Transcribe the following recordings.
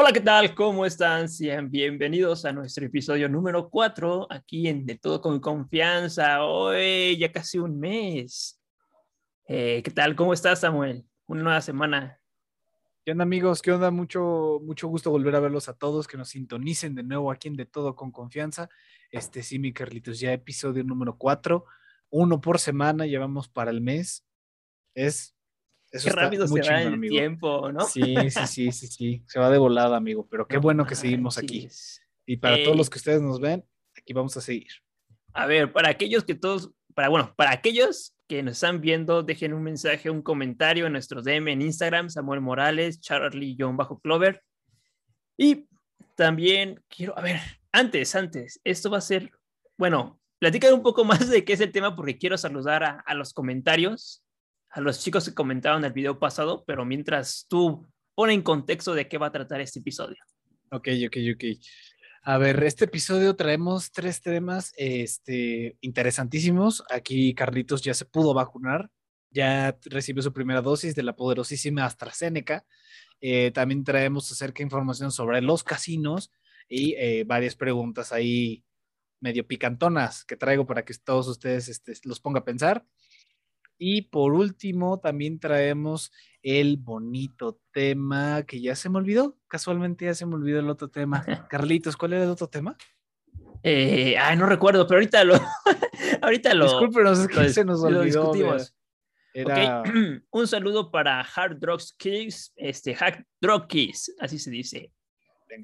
Hola, ¿qué tal? ¿Cómo están? Sean bienvenidos a nuestro episodio número 4, aquí en De Todo con Confianza. Hoy ya casi un mes. Eh, ¿Qué tal? ¿Cómo estás, Samuel? Una nueva semana. ¿Qué onda, amigos? ¿Qué onda? Mucho, mucho gusto volver a verlos a todos, que nos sintonicen de nuevo aquí en De Todo con Confianza. Este sí, mi Carlitos, ya episodio número 4, uno por semana, llevamos para el mes. Es qué rápido se va el tiempo, ¿no? Sí, sí, sí, sí, sí. Se va de volada, amigo. Pero qué bueno que seguimos aquí. Y para todos los que ustedes nos ven, aquí vamos a seguir. A ver, para aquellos que todos, para bueno, para aquellos que nos están viendo, dejen un mensaje, un comentario en nuestro DM en Instagram, Samuel Morales, Charlie John Bajo Clover. Y también quiero, a ver, antes, antes, esto va a ser, bueno, platicar un poco más de qué es el tema porque quiero saludar a, a los comentarios a los chicos que comentaron el video pasado, pero mientras tú pon en contexto de qué va a tratar este episodio. Ok, ok, ok. A ver, este episodio traemos tres temas este, interesantísimos. Aquí Carlitos ya se pudo vacunar, ya recibió su primera dosis de la poderosísima AstraZeneca. Eh, también traemos acerca información sobre los casinos y eh, varias preguntas ahí medio picantonas que traigo para que todos ustedes este, los ponga a pensar. Y por último, también traemos el bonito tema que ya se me olvidó. Casualmente ya se me olvidó el otro tema. Carlitos, ¿cuál era el otro tema? Eh, ay, no recuerdo, pero ahorita lo. ahorita lo. Discúlpenos, es que se nos olvidó. discutimos. Un saludo para Hard Drugs Kids, este, Hack Drug Kids, así se dice.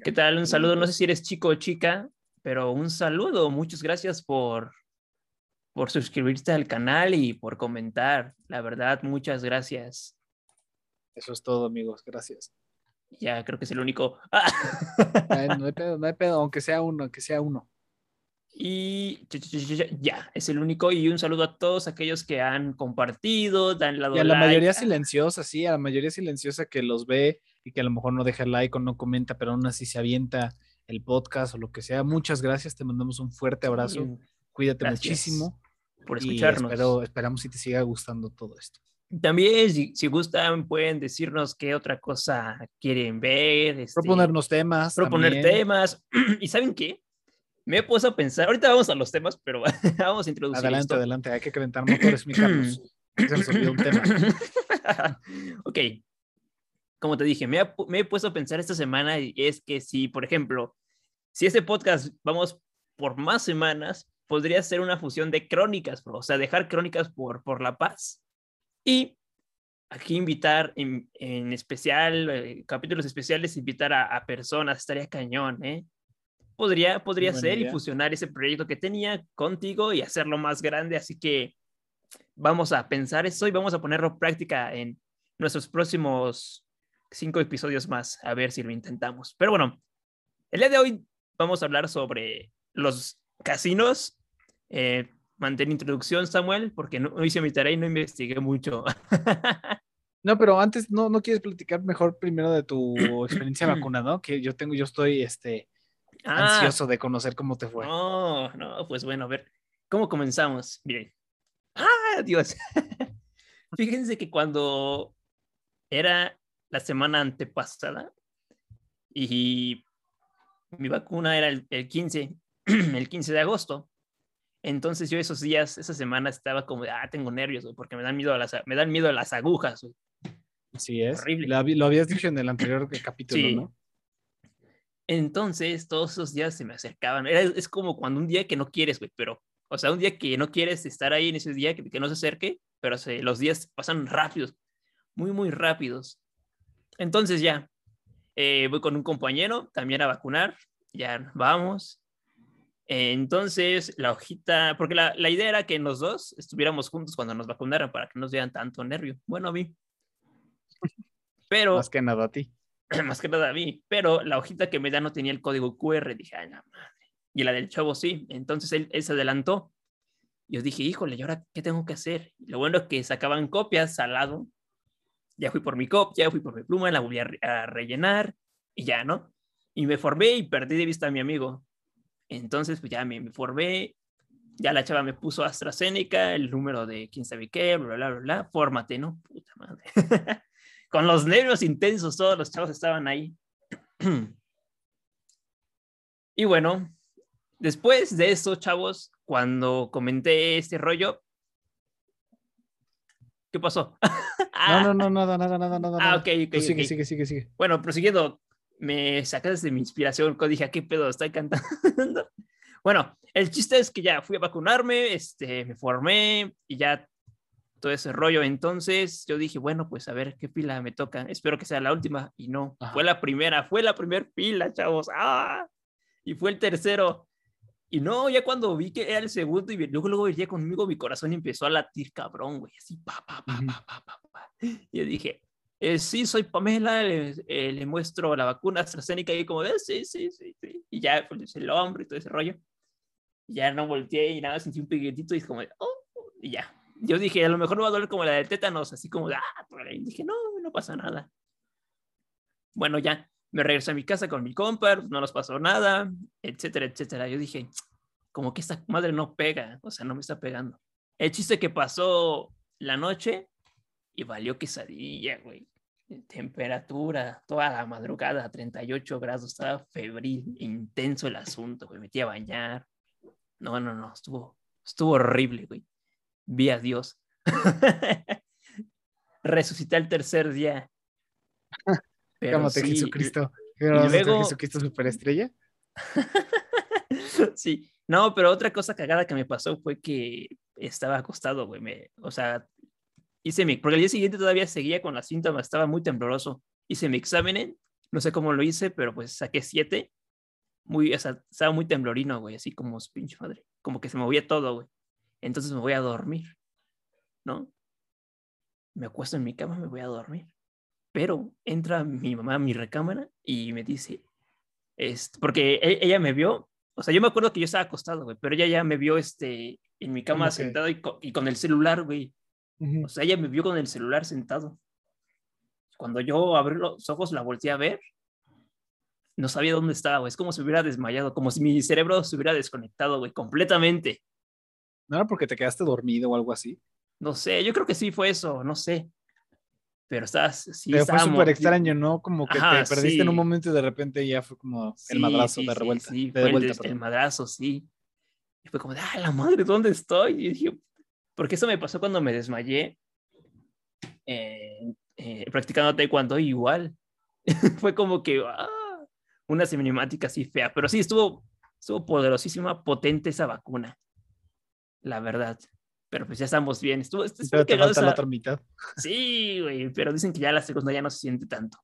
¿Qué tal? Un saludo, no sé si eres chico o chica, pero un saludo. Muchas gracias por por suscribirte al canal y por comentar. La verdad, muchas gracias. Eso es todo, amigos. Gracias. Ya, creo que es el único. no hay pedo, no hay pedo, aunque sea uno, aunque sea uno. Y ya, es el único. Y un saludo a todos aquellos que han compartido, dan la Y a la mayoría silenciosa, sí, a la mayoría silenciosa que los ve y que a lo mejor no deja like o no comenta, pero aún así se avienta el podcast o lo que sea. Muchas gracias, te mandamos un fuerte abrazo. Cuídate muchísimo por escucharnos. Pero esperamos si te siga gustando todo esto. También, si, gustan, pueden decirnos qué otra cosa quieren ver. Este, proponernos temas. Proponer temas. ¿Y saben qué? Me he puesto a pensar, ahorita vamos a los temas, pero vamos a introducir. Adelante, adelante, hay que calentar motores, mi Carlos. Se nos olvidó un tema. ok. Como te dije, me, me he puesto a pensar esta semana y es que si, por ejemplo, si este podcast vamos por más semanas, podría ser una fusión de crónicas, o sea, dejar crónicas por, por la paz. Y aquí invitar en, en especial, eh, capítulos especiales, invitar a, personas, estaría cañón, ¿eh? Podría, podría ser y fusionar ese proyecto que tenía contigo y hacerlo más grande, así que vamos a pensar eso y vamos a ponerlo en práctica en nuestros próximos cinco episodios más, a ver si lo intentamos. Pero bueno, el día de hoy vamos a hablar sobre los casinos. Eh, mantén introducción, Samuel, porque no, hice mi tarea y no investigué mucho. no, pero antes, ¿no, ¿no quieres platicar mejor primero de tu experiencia vacunada? Que yo tengo, yo estoy este, ah. ansioso de conocer cómo te fue. No, no, pues bueno, a ver, ¿cómo comenzamos? Bien. ¡Ah, Dios! Fíjense que cuando era la semana antepasada y mi vacuna era el, el 15 el 15 de agosto. Entonces yo esos días, esa semana estaba como, ah, tengo nervios, porque me dan miedo a las, me dan miedo a las agujas. Sí, es. Horrible. Lo, habías dicho en el anterior capítulo, ¿no? Entonces, todos esos días se me acercaban. es como cuando un día que no quieres, güey, pero, o sea, un día que no quieres estar ahí en ese día, que, no se acerque, pero los días pasan rápidos, muy, muy rápidos. Entonces ya, eh, voy con un compañero también a vacunar, ya vamos, entonces, la hojita, porque la, la, idea era que los dos estuviéramos juntos cuando nos vacunaran para que no nos dieran tanto nervio. Bueno, a mí. Pero. Más que nada a ti. Más que nada a mí. Pero la hojita que me da no tenía el código QR. Dije, ay, la madre. Y la del chavo sí. Entonces él, él se adelantó. Yo dije, híjole, ¿y ahora qué tengo que hacer? lo bueno es que sacaban copias al lado. Ya fui por mi copia, fui por mi pluma, la volví a, a rellenar y ya, ¿no? Y me formé y perdí de vista a mi amigo. Entonces, pues ya me, formé, ya la chava me puso AstraZeneca, el número de quién sabe qué, bla, bla, bla, bla, fórmate, ¿no? Puta madre. Con los nervios intensos, todos los chavos estaban ahí. y bueno, después de eso, chavos, cuando comenté este rollo, ¿qué pasó? no, no, no, nada, nada, nada, nada. Ah, ok, ok. sigue, ok. sigue, sigue, sigue. Bueno, prosiguiendo, me sacaste de mi inspiración, dije, ¿qué pedo? Estoy cantando. bueno, el chiste es que ya fui a vacunarme, este, me formé y ya todo ese rollo. Entonces yo dije, bueno, pues a ver qué pila me toca. Espero que sea la última. Y no, Ajá. fue la primera, fue la primera pila, chavos. ¡Ah! Y fue el tercero. Y no, ya cuando vi que era el segundo y luego, luego venía conmigo, mi corazón empezó a latir cabrón, güey. Así, pa, pa, pa, pa, pa, pa, pa. Y yo dije, eh, sí, soy Pamela, le, eh, muestro la vacuna AstraZeneca y como, eh, sí, sí, sí, sí. Y ya, pues el hombro y todo ese rollo. Ya no volteé y nada, sentí un piquetito y como, de, oh, y ya. Yo dije, a lo mejor me va a doler como la de tétanos, así como, de, ah, y dije, no, no pasa nada. Bueno, ya, me regresé a mi casa con mi compa, no nos pasó nada, etcétera, etcétera. Yo dije, como que esta madre no pega, o sea, no me está pegando. El chiste que pasó la noche y valió quesadilla, güey. Temperatura, toda la madrugada, 38 grados, estaba febril, intenso el asunto, güey. Me metí a bañar. No, no, no, estuvo, estuvo horrible, güey. Vi a Dios. Resucité el tercer día. Pero Cámate, sí, Jesucristo. ¿Qué vamos a hacer, luego- Jesucristo superestrella? sí, no, pero otra cosa cagada que me pasó fue que estaba acostado, güey. me- o sea, hice mi. Porque el día siguiente todavía seguía con las síntomas, estaba muy tembloroso. Hice mi examen, no sé cómo lo hice, pero pues saqué siete. Muy, o sea, estaba muy temblorino, güey, así como su pinche madre. Como que se movía todo, güey. Entonces me voy a dormir, ¿no? Me acuesto en mi cama, me voy a dormir. Pero entra mi mamá a mi recámara y me dice, este, porque e- ella me vio, o sea, yo me acuerdo que yo estaba acostado, güey, pero ella ya me vio este, en mi cama sentado y, co- y con el celular, güey. Ujú. O sea, ella me vio con el celular sentado. Cuando yo abrí los ojos, la volteé a ver, no sabía dónde estaba, güey. Es como si hubiera desmayado, como si mi cerebro se hubiera desconectado, güey, completamente. ¿No era porque te quedaste dormido o algo así? No sé, yo creo que sí fue eso, no sé. Pero estás, sí, Pero fue súper extraño, ¿no? Como que Ajá, te perdiste en un sí. momento y de repente ya fue como el Sí, madrazo sí, de sí, revuelta. Sí, de fue el, vuelta, el perdón. madrazo, sí. Y fue como, de, ah, la madre, ¿dónde estoy? Y dije, porque eso me pasó cuando me desmayé eh, eh, practicando taekwondo igual. fue como que, ah, una cinemática así fea, pero sí, estuvo, estuvo poderosísima, potente esa vacuna, la verdad. Pero pues ya estamos bien. Estuvo, estuvo Pero te falta la esa- otra mitad. Sí, güey, pero dicen que ya la segunda ya no se siente tanto.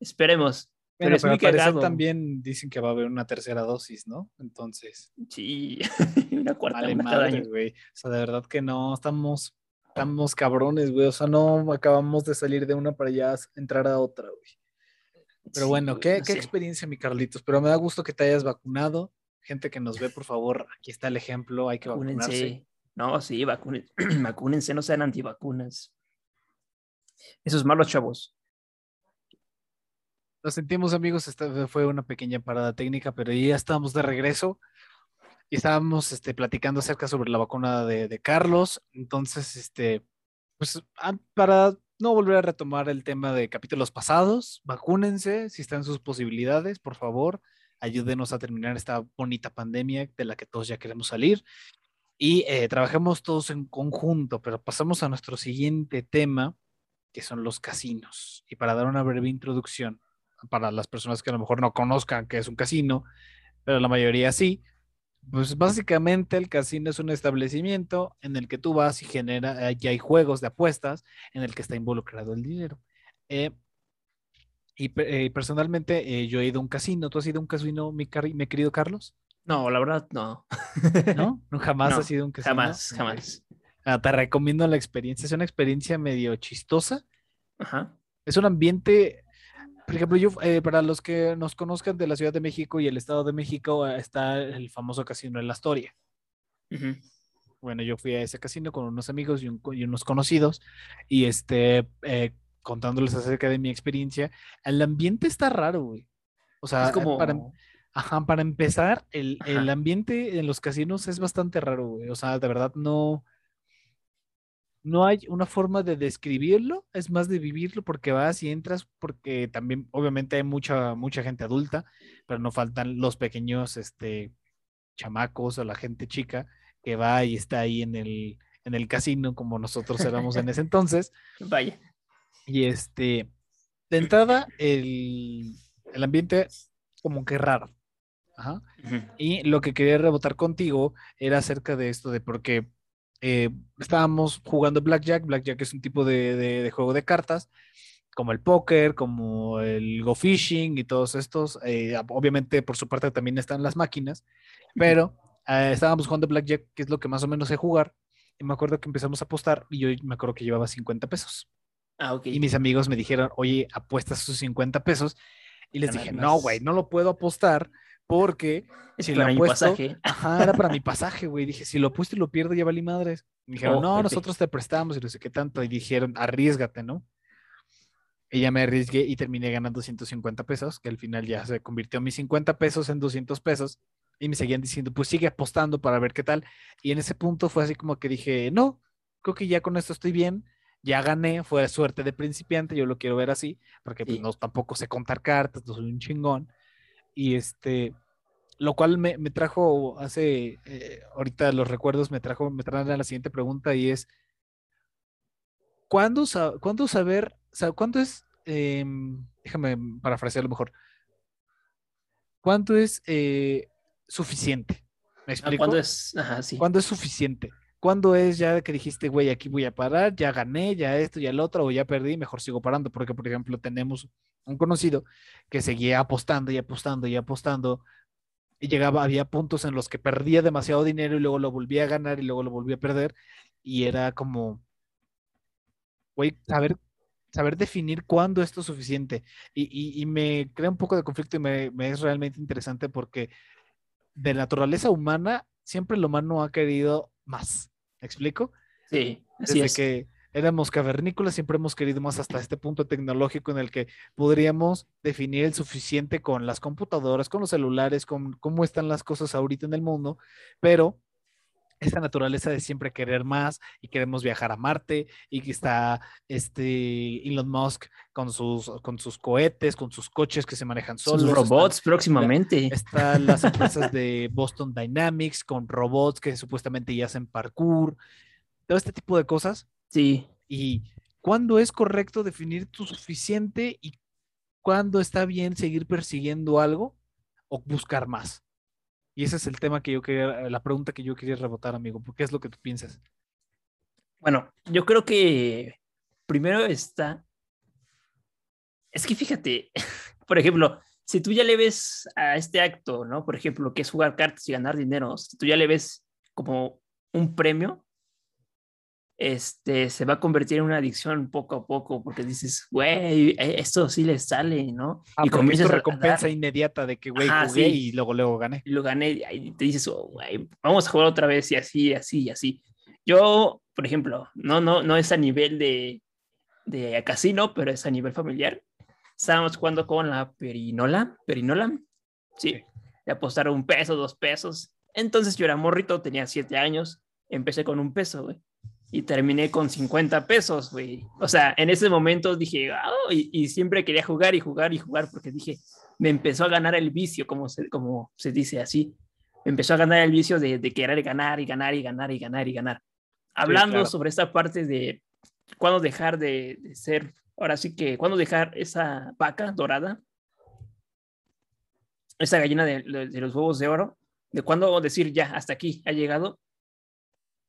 Esperemos. Pero es pero muy al parecer también dicen que va a haber una tercera dosis, ¿no? Entonces, Sí, una cuarta vale madre, güey. O sea, de verdad que no, estamos, estamos cabrones, güey. O sea, no acabamos de salir de una para ya entrar a otra, güey. Pero Sí, bueno, qué, no qué experiencia, mi Carlitos. Pero me da gusto que te hayas vacunado. Gente que nos ve, por favor, aquí está el ejemplo, hay que vacunarse. Vacúnense. No, sí, vacunen- vacúnense, no sean antivacunas. Esos malos chavos. Lo sentimos, amigos. Esta fue una pequeña parada técnica, pero ya estamos de regreso. Y estábamos este, platicando acerca sobre la vacuna de, de Carlos. Entonces, este, pues ah, para no volver a retomar el tema de capítulos pasados, vacúnense si están sus posibilidades, por favor. Ayúdenos a terminar esta bonita pandemia de la que todos ya queremos salir. Y eh, trabajemos todos en conjunto, pero pasamos a nuestro siguiente tema, que son los casinos. Y para dar una breve introducción, para las personas que a lo mejor no conozcan qué es un casino, pero la mayoría sí. Pues básicamente el casino es un establecimiento en el que tú vas y genera, y hay juegos de apuestas en el que está involucrado el dinero. Eh, y eh, personalmente eh, yo he ido a un casino. ¿Tú has ido a un casino, mi, cari- mi querido Carlos? No, la verdad, no. ¿No? ¿No jamás No, has ido a un casino? Jamás, jamás. Ah, te recomiendo la experiencia. Es una experiencia medio chistosa. Ajá. Es un ambiente, por ejemplo, yo, eh, para los que nos conozcan de la Ciudad de México y el Estado de México, eh, está el famoso casino en La Astoria. Bueno, yo fui a ese casino con unos amigos y, un- y unos conocidos y este, eh, contándoles acerca de mi experiencia, el ambiente está raro, güey. O sea, Es eh, como. para, ajá, para empezar, el, el ambiente en los casinos es bastante raro, güey. O sea, de verdad no, no hay una forma de describirlo, es más de vivirlo porque vas y entras, porque también obviamente hay mucha, mucha gente adulta, pero no faltan los pequeños este, chamacos o la gente chica que va y está ahí en el, en el casino como nosotros éramos en ese entonces. Vaya. Y este, de entrada, el, el ambiente como que raro. Ajá. Y lo que quería rebotar contigo era acerca de esto, de porque eh, estábamos jugando Blackjack. Blackjack es un tipo de, de, juego de cartas, como el póker, como el go fishing y todos estos. Eh, obviamente, por su parte, también están las máquinas, pero eh, estábamos jugando Blackjack, que es lo que más o menos sé jugar. Y me acuerdo que empezamos a apostar y yo me acuerdo que llevaba 50 pesos. Ah, ok. Y mis amigos me dijeron, oye, apuestas sus 50 pesos. Y les dije, no, güey, no lo puedo apostar porque si lo apuesto, pasaje. Ajá, era para mi pasaje, güey. Dije, si lo apuesto y lo pierdo, ya valí madres. Me dijeron, oh, no, nosotros te prestamos y no sé qué tanto. Y dijeron, arriesgate, ¿no? Y ya me arriesgué y terminé ganando 150 pesos, que al final ya se convirtió mis 50 pesos en 200 pesos. Y me seguían diciendo, pues sigue apostando para ver qué tal. Y en ese punto fue así como que dije, no, creo que ya con esto estoy bien. Ya gané, fue suerte de principiante, yo lo quiero ver así, porque pues, no tampoco sé contar cartas, no soy un chingón. Y este, lo cual me, me trajo hace, eh, ahorita los recuerdos me trajo, me traen a la siguiente pregunta y es, ¿cuándo, ¿cuándo saber, cuánto es, eh, déjame parafrasearlo mejor, cuánto es eh, suficiente? ¿Me ah, explico? ¿Cuándo es, ajá, sí. ¿Cuándo es suficiente? ¿Cuándo es ya que dijiste, güey, aquí voy a parar, ya gané, ya esto, ya el otro, o ya perdí, mejor sigo parando? Porque, por ejemplo, tenemos un conocido que seguía apostando y apostando y apostando, y llegaba, había puntos en los que perdía demasiado dinero y luego lo volvía a ganar y luego lo volvía a perder, y era como, güey, saber, saber definir cuándo esto es suficiente. Y, y, me crea un poco de conflicto y me, me es realmente interesante porque de naturaleza humana, siempre lo humano ha querido más. ¿Me explico? Sí, así Desde que éramos cavernícolas, siempre hemos querido más hasta este punto tecnológico en el que podríamos definir el suficiente con las computadoras, con los celulares, con cómo están las cosas ahorita en el mundo, pero esta naturaleza de siempre querer más y queremos viajar a Marte y que está este Elon Musk con sus, con sus cohetes, con sus coches que se manejan solos. Sus robots próximamente. Están las empresas de Boston Dynamics con robots que supuestamente ya hacen parkour, todo este tipo de cosas. Sí. Y cuándo es correcto definir tu suficiente y cuándo está bien seguir persiguiendo algo o buscar más. Y ese es el tema que yo quería, la pregunta que yo quería rebotar, amigo. ¿Qué es lo que tú piensas? Bueno, yo creo que primero está. Es que fíjate, por ejemplo, si tú ya le ves a este acto, ¿no? Por ejemplo, que es jugar cartas y ganar dinero, si tú ya le ves como un premio, este, se va a convertir en una adicción poco a poco, porque dices, güey, e, esto sí le sale, ¿no? Ah, y comienzas recompensa inmediata de que, güey, jugué y luego, luego gané. lo gané, y te dices, oh, güey, vamos a jugar otra vez, y así, así, y así. Yo, por ejemplo, no, no, no es a nivel de, de casino, pero es a nivel familiar. Estábamos jugando con la perinola, perinola, sí, de apostar un peso, dos pesos. Entonces yo era morrito, tenía siete años, empecé con un peso, güey y terminé con 50 pesos, güey. O sea, en ese momento dije, oh", y, siempre quería jugar y jugar y jugar porque dije, me empezó a ganar el vicio, como se, como se dice así. Me empezó a ganar el vicio de, querer ganar y ganar y ganar y ganar y ganar. Hablando sobre esta parte de cuándo dejar de, ser, ahora sí que, cuándo dejar esa vaca dorada, esa gallina de, de los huevos de oro, de cuándo decir ya, hasta aquí ha llegado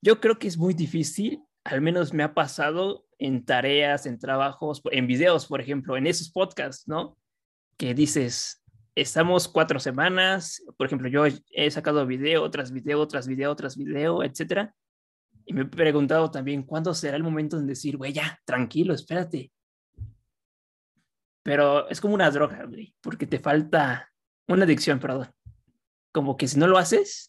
yo creo que es muy difícil, al menos me ha pasado en tareas, en trabajos, en videos, por ejemplo, en esos podcasts, ¿no? Que dices, estamos cuatro semanas, por ejemplo, yo he sacado video tras video, tras video, tras video, etcétera. Y me he preguntado también, ¿cuándo será el momento de decir, güey, ya, tranquilo, espérate? Pero es como una droga, güey, porque te falta una adicción, perdón. Como que si no lo haces,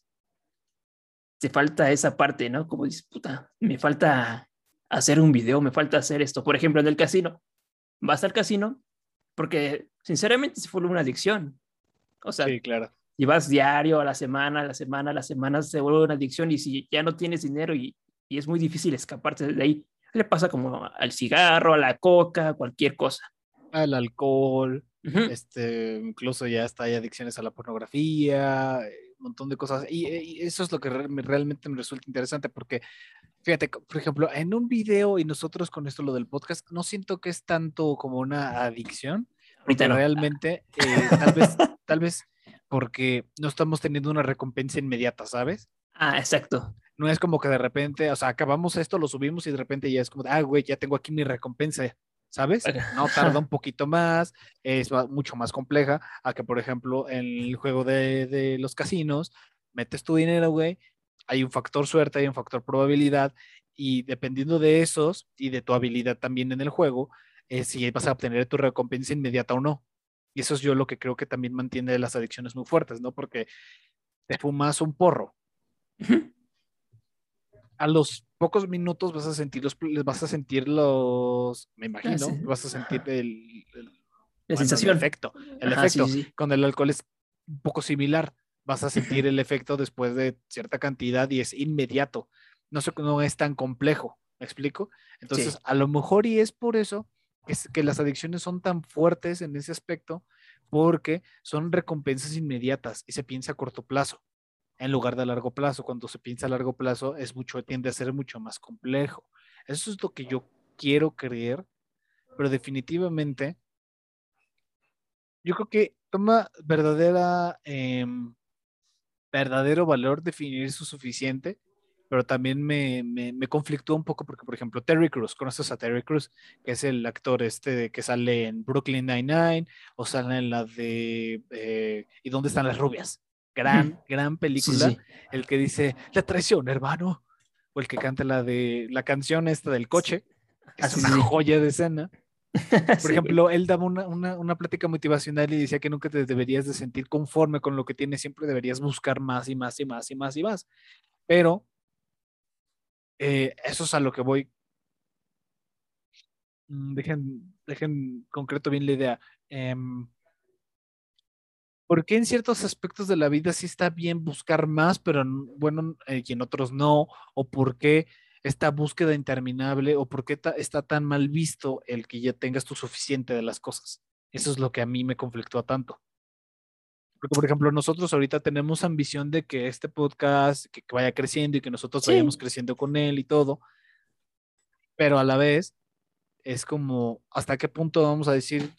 te falta esa parte, ¿no? Como dices, puta, me falta hacer un video, me falta hacer esto. Por ejemplo, en el casino. Vas al casino porque, sinceramente, se fue una adicción. O sea, sí, claro. y vas diario, a la semana, a la semana, a la semana, se vuelve una adicción y si ya no tienes dinero y, y es muy difícil escaparte de ahí. Le pasa como al cigarro, a la coca, cualquier cosa. Al alcohol, este, incluso ya está, hay adicciones a la pornografía, eh, montón de cosas. Y, y eso es lo que realmente me resulta interesante porque, fíjate, por ejemplo, en un video y nosotros con esto lo del podcast, no siento que es tanto como una adicción. Ahorita realmente, eh, tal vez, tal vez porque no estamos teniendo una recompensa inmediata, ¿sabes? Ah, exacto. No es como que de repente, o sea, acabamos esto, lo subimos y de repente ya es como, ah, güey, ya tengo aquí mi recompensa, ¿sabes? No tarda un poquito más, es mucho más compleja a que, por ejemplo, en el juego de, de los casinos, metes tu dinero, güey, hay un factor suerte, hay un factor probabilidad, y dependiendo de esos y de tu habilidad también en el juego, si vas a obtener tu recompensa inmediata o no. Y eso es yo lo que creo que también mantiene las adicciones muy fuertes, ¿no? Porque te fumas un porro. A los pocos minutos vas a sentir los, vas a sentir los, me ah, imagino, vas a sentir el, la sensación. El efecto. El efecto. Con el alcohol es un poco similar. Vas a sentir el efecto después de cierta cantidad y es inmediato. No, no es tan complejo. ¿Me explico? Entonces, a lo mejor y es por eso que, las adicciones son tan fuertes en ese aspecto porque son recompensas inmediatas y se piensa a corto plazo en lugar de a largo plazo. Cuando se piensa a largo plazo es mucho, tiende a ser mucho más complejo. Eso es lo que yo quiero creer, pero definitivamente yo creo que toma verdadera, em, verdadero valor definir su suficiente pero también me, me, conflictó un poco porque, por ejemplo, Terry Cruz, ¿conoces a Terry Cruz? Que es el actor este que sale en Brooklyn Nine-Nine o sale en la de eh, ¿Y dónde están las rubias? Gran, gran película. El que dice, la traición, hermano. O el que canta la de la canción esta del coche. Es una joya de escena. Por ejemplo, él daba una, una, una, plática motivacional y decía que nunca te deberías de sentir conforme con lo que tienes, siempre deberías buscar más y más y más y más y más. Pero eh, eso es a lo que voy. Mm, dejen, dejen concreto bien la idea. Eh, ¿Por qué en ciertos aspectos de la vida sí está bien buscar más, pero bueno, eh, y en otros no? ¿O por qué esta búsqueda interminable? ¿O por qué está tan mal visto el que ya tengas tu suficiente de las cosas? Eso es lo que a mí me conflictó tanto. Porque, por ejemplo, nosotros ahorita tenemos ambición de que este podcast que, vaya creciendo y que nosotros vayamos creciendo con él y todo. Pero a la vez es como, ¿hasta qué punto vamos a decir,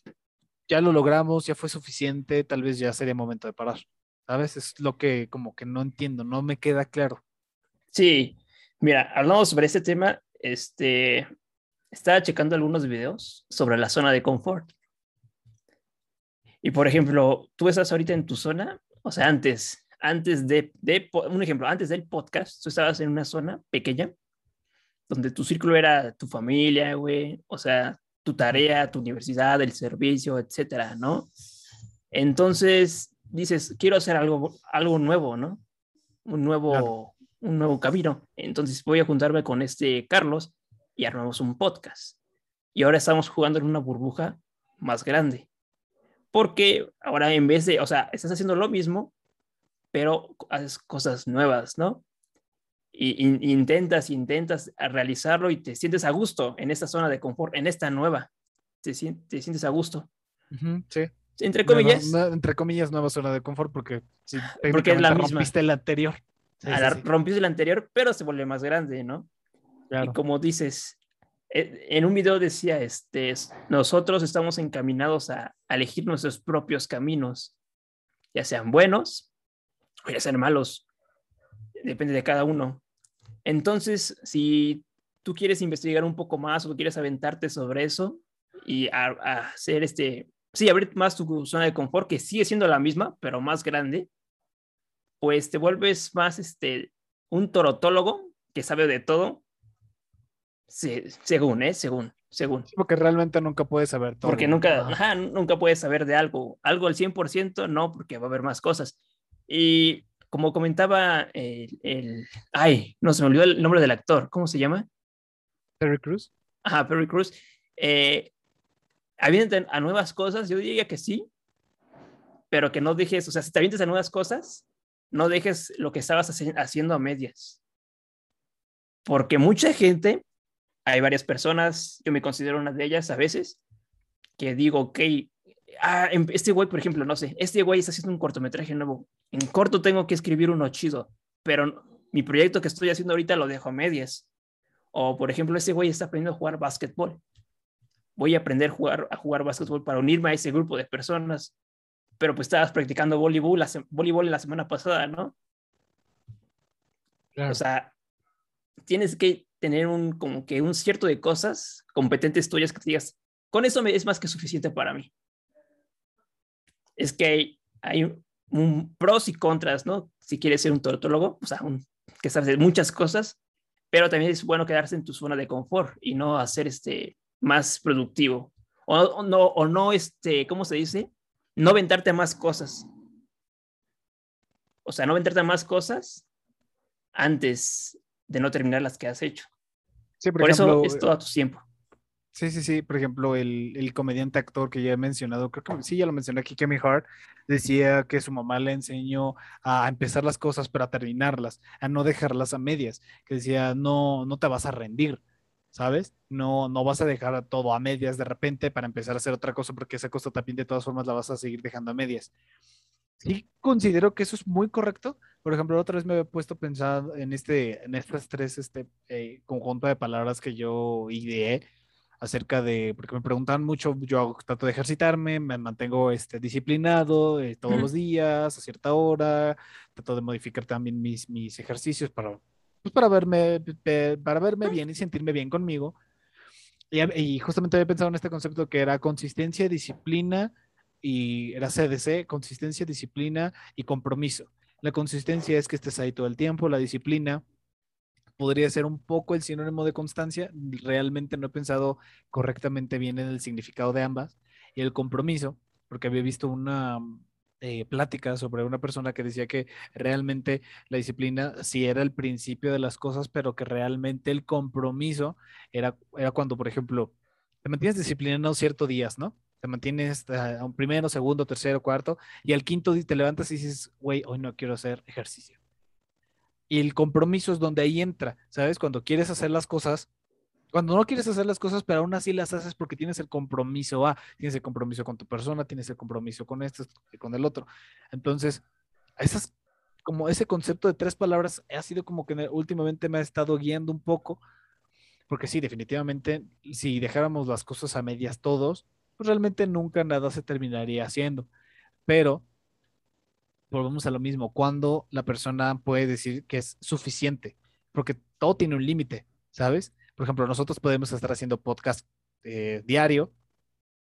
ya lo logramos, ya fue suficiente, tal vez ya sería momento de parar? ¿Sabes? Es lo que como que no entiendo, no me queda claro. Sí, mira, hablamos sobre este tema, este, estaba checando algunos videos sobre la zona de confort. Y por ejemplo, tú estás ahorita en tu zona, o sea, antes, antes de, de, un ejemplo, antes del podcast, tú estabas en una zona pequeña, donde tu círculo era tu familia, güey, o sea, tu tarea, tu universidad, el servicio, etcétera, ¿no? Entonces dices, quiero hacer algo, algo nuevo, ¿no? Un nuevo, un nuevo camino. Entonces voy a juntarme con este Carlos y armamos un podcast. Y ahora estamos jugando en una burbuja más grande porque ahora en vez de, o sea, estás haciendo lo mismo, pero haces cosas nuevas, ¿no? Y, intentas, intentas realizarlo y te sientes a gusto en esta zona de confort, en esta nueva, te, te sientes a gusto. sí. Entre comillas. entre comillas, nueva zona de confort porque, sí, porque es la misma. rompiste la anterior. rompiste la anterior, pero se vuelve más grande, ¿no? Claro. Y como dices, eh, en un video decía, este, nosotros estamos encaminados a, elegir nuestros propios caminos, ya sean buenos o ya sean malos, depende de cada uno. Entonces, si tú quieres investigar un poco más o quieres aventarte sobre eso y hacer este, sí, abrir más tu zona de confort, que sigue siendo la misma, pero más grande, pues te vuelves más este, un torotólogo que sabe de todo Sí, según, ¿eh? Según, según. porque realmente nunca puedes saber todo. Porque nunca, nunca puedes saber de algo. Algo al 100%, no, porque va a haber más cosas. Y como comentaba el, Ay, no, se me olvidó el nombre del actor. ¿Cómo se llama? Perry Cruz. Ajá, Perry Cruz. Eh, a nuevas cosas, yo diría que sí, pero que no dejes, o sea, si te avientes a nuevas cosas, no dejes lo que estabas haciendo a medias. Porque mucha gente hay varias personas, yo me considero una de ellas a veces, que digo, ok, ah, em, este güey, por ejemplo, no sé, este güey está haciendo un cortometraje nuevo. En corto tengo que escribir uno chido, pero mi proyecto que estoy haciendo ahorita lo dejo a medias. O, por ejemplo, este güey está aprendiendo a jugar básquetbol. Voy a aprender a jugar, a jugar básquetbol para unirme a ese grupo de personas. Pero pues estabas practicando voleibol la, voleibol la semana pasada, ¿no? O sea, tienes que tener un, como que un cierto de cosas competentes tuyas que te digas, con eso me, es más que suficiente para mí. Es que hay, un, pros y contras, ¿no? Si quieres ser un tortólogo, o sea, un, que sabes de muchas cosas, pero también es bueno quedarse en tu zona de confort y no hacer este más productivo. O, o no, o no, este, ¿cómo se dice? No ventarte más cosas. O sea, no ventarte más cosas antes de no terminar las que has hecho. por, eso es todo a tu tiempo. Sí, sí, sí. Por ejemplo, el, el, comediante actor que ya he mencionado, creo que sí, ya lo mencioné aquí, Kemi Hart, decía que su mamá le enseñó a empezar las cosas, pero a terminarlas, a no dejarlas a medias. Que decía, no, no te vas a rendir, ¿sabes? No, no vas a dejar todo a medias de repente para empezar a hacer otra cosa, porque esa cosa también de todas formas la vas a seguir dejando a medias. Sí, considero que eso es muy correcto. Por ejemplo, otra vez me había puesto a pensar en, este, en estas tres este, eh, conjunto de palabras que yo ideé acerca de, porque me preguntan mucho, yo trato de ejercitarme, me mantengo este, disciplinado eh, todos los días, a cierta hora, trato de modificar también mis, mis ejercicios para, pues para, verme, para verme bien y sentirme bien conmigo. Y, y, justamente había pensado en este concepto que era consistencia, disciplina y era CDC, consistencia, disciplina y compromiso. La consistencia es que estés ahí todo el tiempo, la disciplina podría ser un poco el sinónimo de constancia. Realmente no he pensado correctamente bien en el significado de ambas. Y el compromiso, porque había visto una eh, plática sobre una persona que decía que realmente la disciplina sí era el principio de las cosas, pero que realmente el compromiso era, era cuando, por ejemplo, te mantienes disciplinado ciertos días, ¿no? Te mantienes a ah, un primero, segundo, tercero, cuarto, y al quinto te levantas y dices, güey, hoy no quiero hacer ejercicio y el compromiso es donde ahí entra, ¿sabes? Cuando quieres hacer las cosas, cuando no quieres hacer las cosas, pero aún así las haces porque tienes el compromiso, ah, tienes el compromiso con tu persona, tienes el compromiso con esto, con el otro. Entonces, esas, como ese concepto de tres palabras ha sido como que últimamente me ha estado guiando un poco, porque sí, definitivamente, si dejáramos las cosas a medias todos, pues realmente nunca nada se terminaría haciendo. Pero volvemos a lo mismo, cuando la persona puede decir que es suficiente, porque todo tiene un límite, ¿sabes? Por ejemplo, nosotros podemos estar haciendo podcast eh, diario,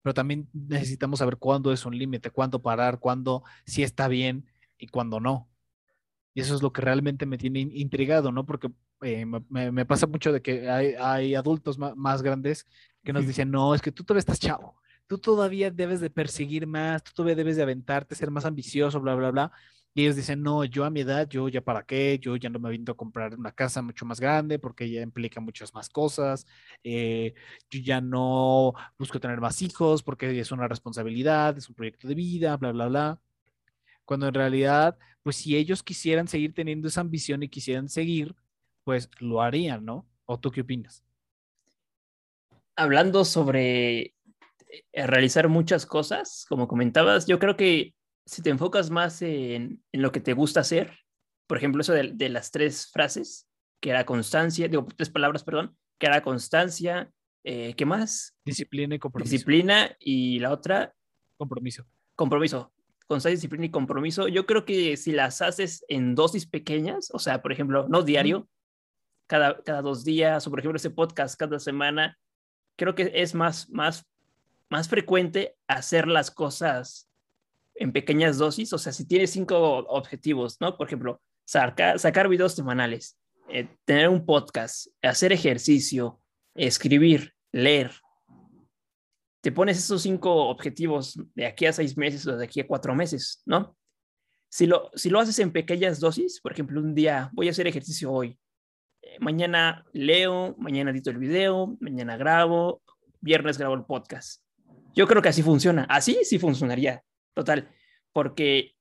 pero también necesitamos saber cuándo es un límite, cuándo parar, cuándo sí está bien y cuándo no. Y eso es lo que realmente me tiene intrigado, ¿no? Porque eh, me, pasa mucho de que hay, adultos más, más, grandes que nos dicen, no, es que tú todavía estás chavo, tú todavía debes de perseguir más, tú todavía debes de aventarte, ser más ambicioso, bla, bla, bla. Y ellos dicen, no, yo a mi edad, yo ya para qué, yo ya no me aviento a comprar una casa mucho más grande porque ya implica muchas más cosas, eh, yo ya no busco tener más hijos porque es una responsabilidad, es un proyecto de vida, bla, bla, bla. Cuando en realidad, pues si ellos quisieran seguir teniendo esa ambición y quisieran seguir, pues lo harían, ¿no? ¿O tú qué opinas? Hablando sobre realizar muchas cosas, como comentabas, yo creo que si te enfocas más en, en lo que te gusta hacer, por ejemplo, eso de, de, las tres frases, que era constancia, digo, tres palabras, perdón, que era constancia, eh, ¿qué más? Disciplina y compromiso. Disciplina y la otra. Compromiso. Compromiso. Constancia, disciplina y compromiso. Yo creo que si las haces en dosis pequeñas, o sea, por ejemplo, no diario, cada, cada dos días, o por ejemplo, ese podcast cada semana, creo que es más, más más frecuente hacer las cosas en pequeñas dosis. O sea, si tienes cinco objetivos, ¿no? Por ejemplo, sacar, videos semanales, eh, tener un podcast, hacer ejercicio, escribir, leer. Te pones esos cinco objetivos de aquí a seis meses o de aquí a cuatro meses, ¿no? Si lo, si lo haces en pequeñas dosis, por ejemplo, un día voy a hacer ejercicio hoy, eh, mañana leo, mañana edito el video, mañana grabo, viernes grabo el podcast. Yo creo que así funciona. Así sí funcionaría, total, porque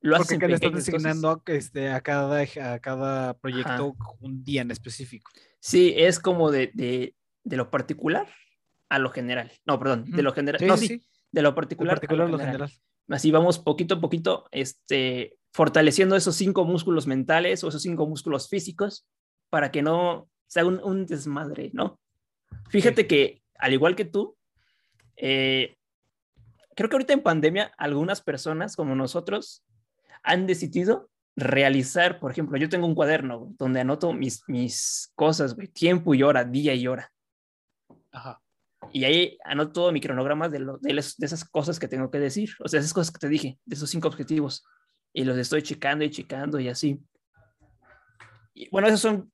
lo Porque le estás designando este, a, cada, a cada proyecto un día en específico. Sí, es como de, de, de lo particular a lo general. No, perdón, de Ujú. lo general. Sí, no, sí, sí, sí. de lo particular, particular a lo lo general. general. Así vamos poquito a poquito, este, fortaleciendo esos cinco músculos mentales o esos cinco músculos físicos para que no sea un, un desmadre, ¿no? Fíjate que, al igual que tú, eh, creo que ahorita en pandemia algunas personas como nosotros han decidido realizar, por ejemplo, yo tengo un cuaderno donde anoto mis, mis cosas, güey, tiempo y hora, día y hora. Ajá. Y ahí anoto mi cronograma de, lo- de, las- de esas cosas que tengo que decir, o sea, esas cosas que te dije, de esos cinco objetivos. Y los estoy checando y checando y así. Y bueno, esos son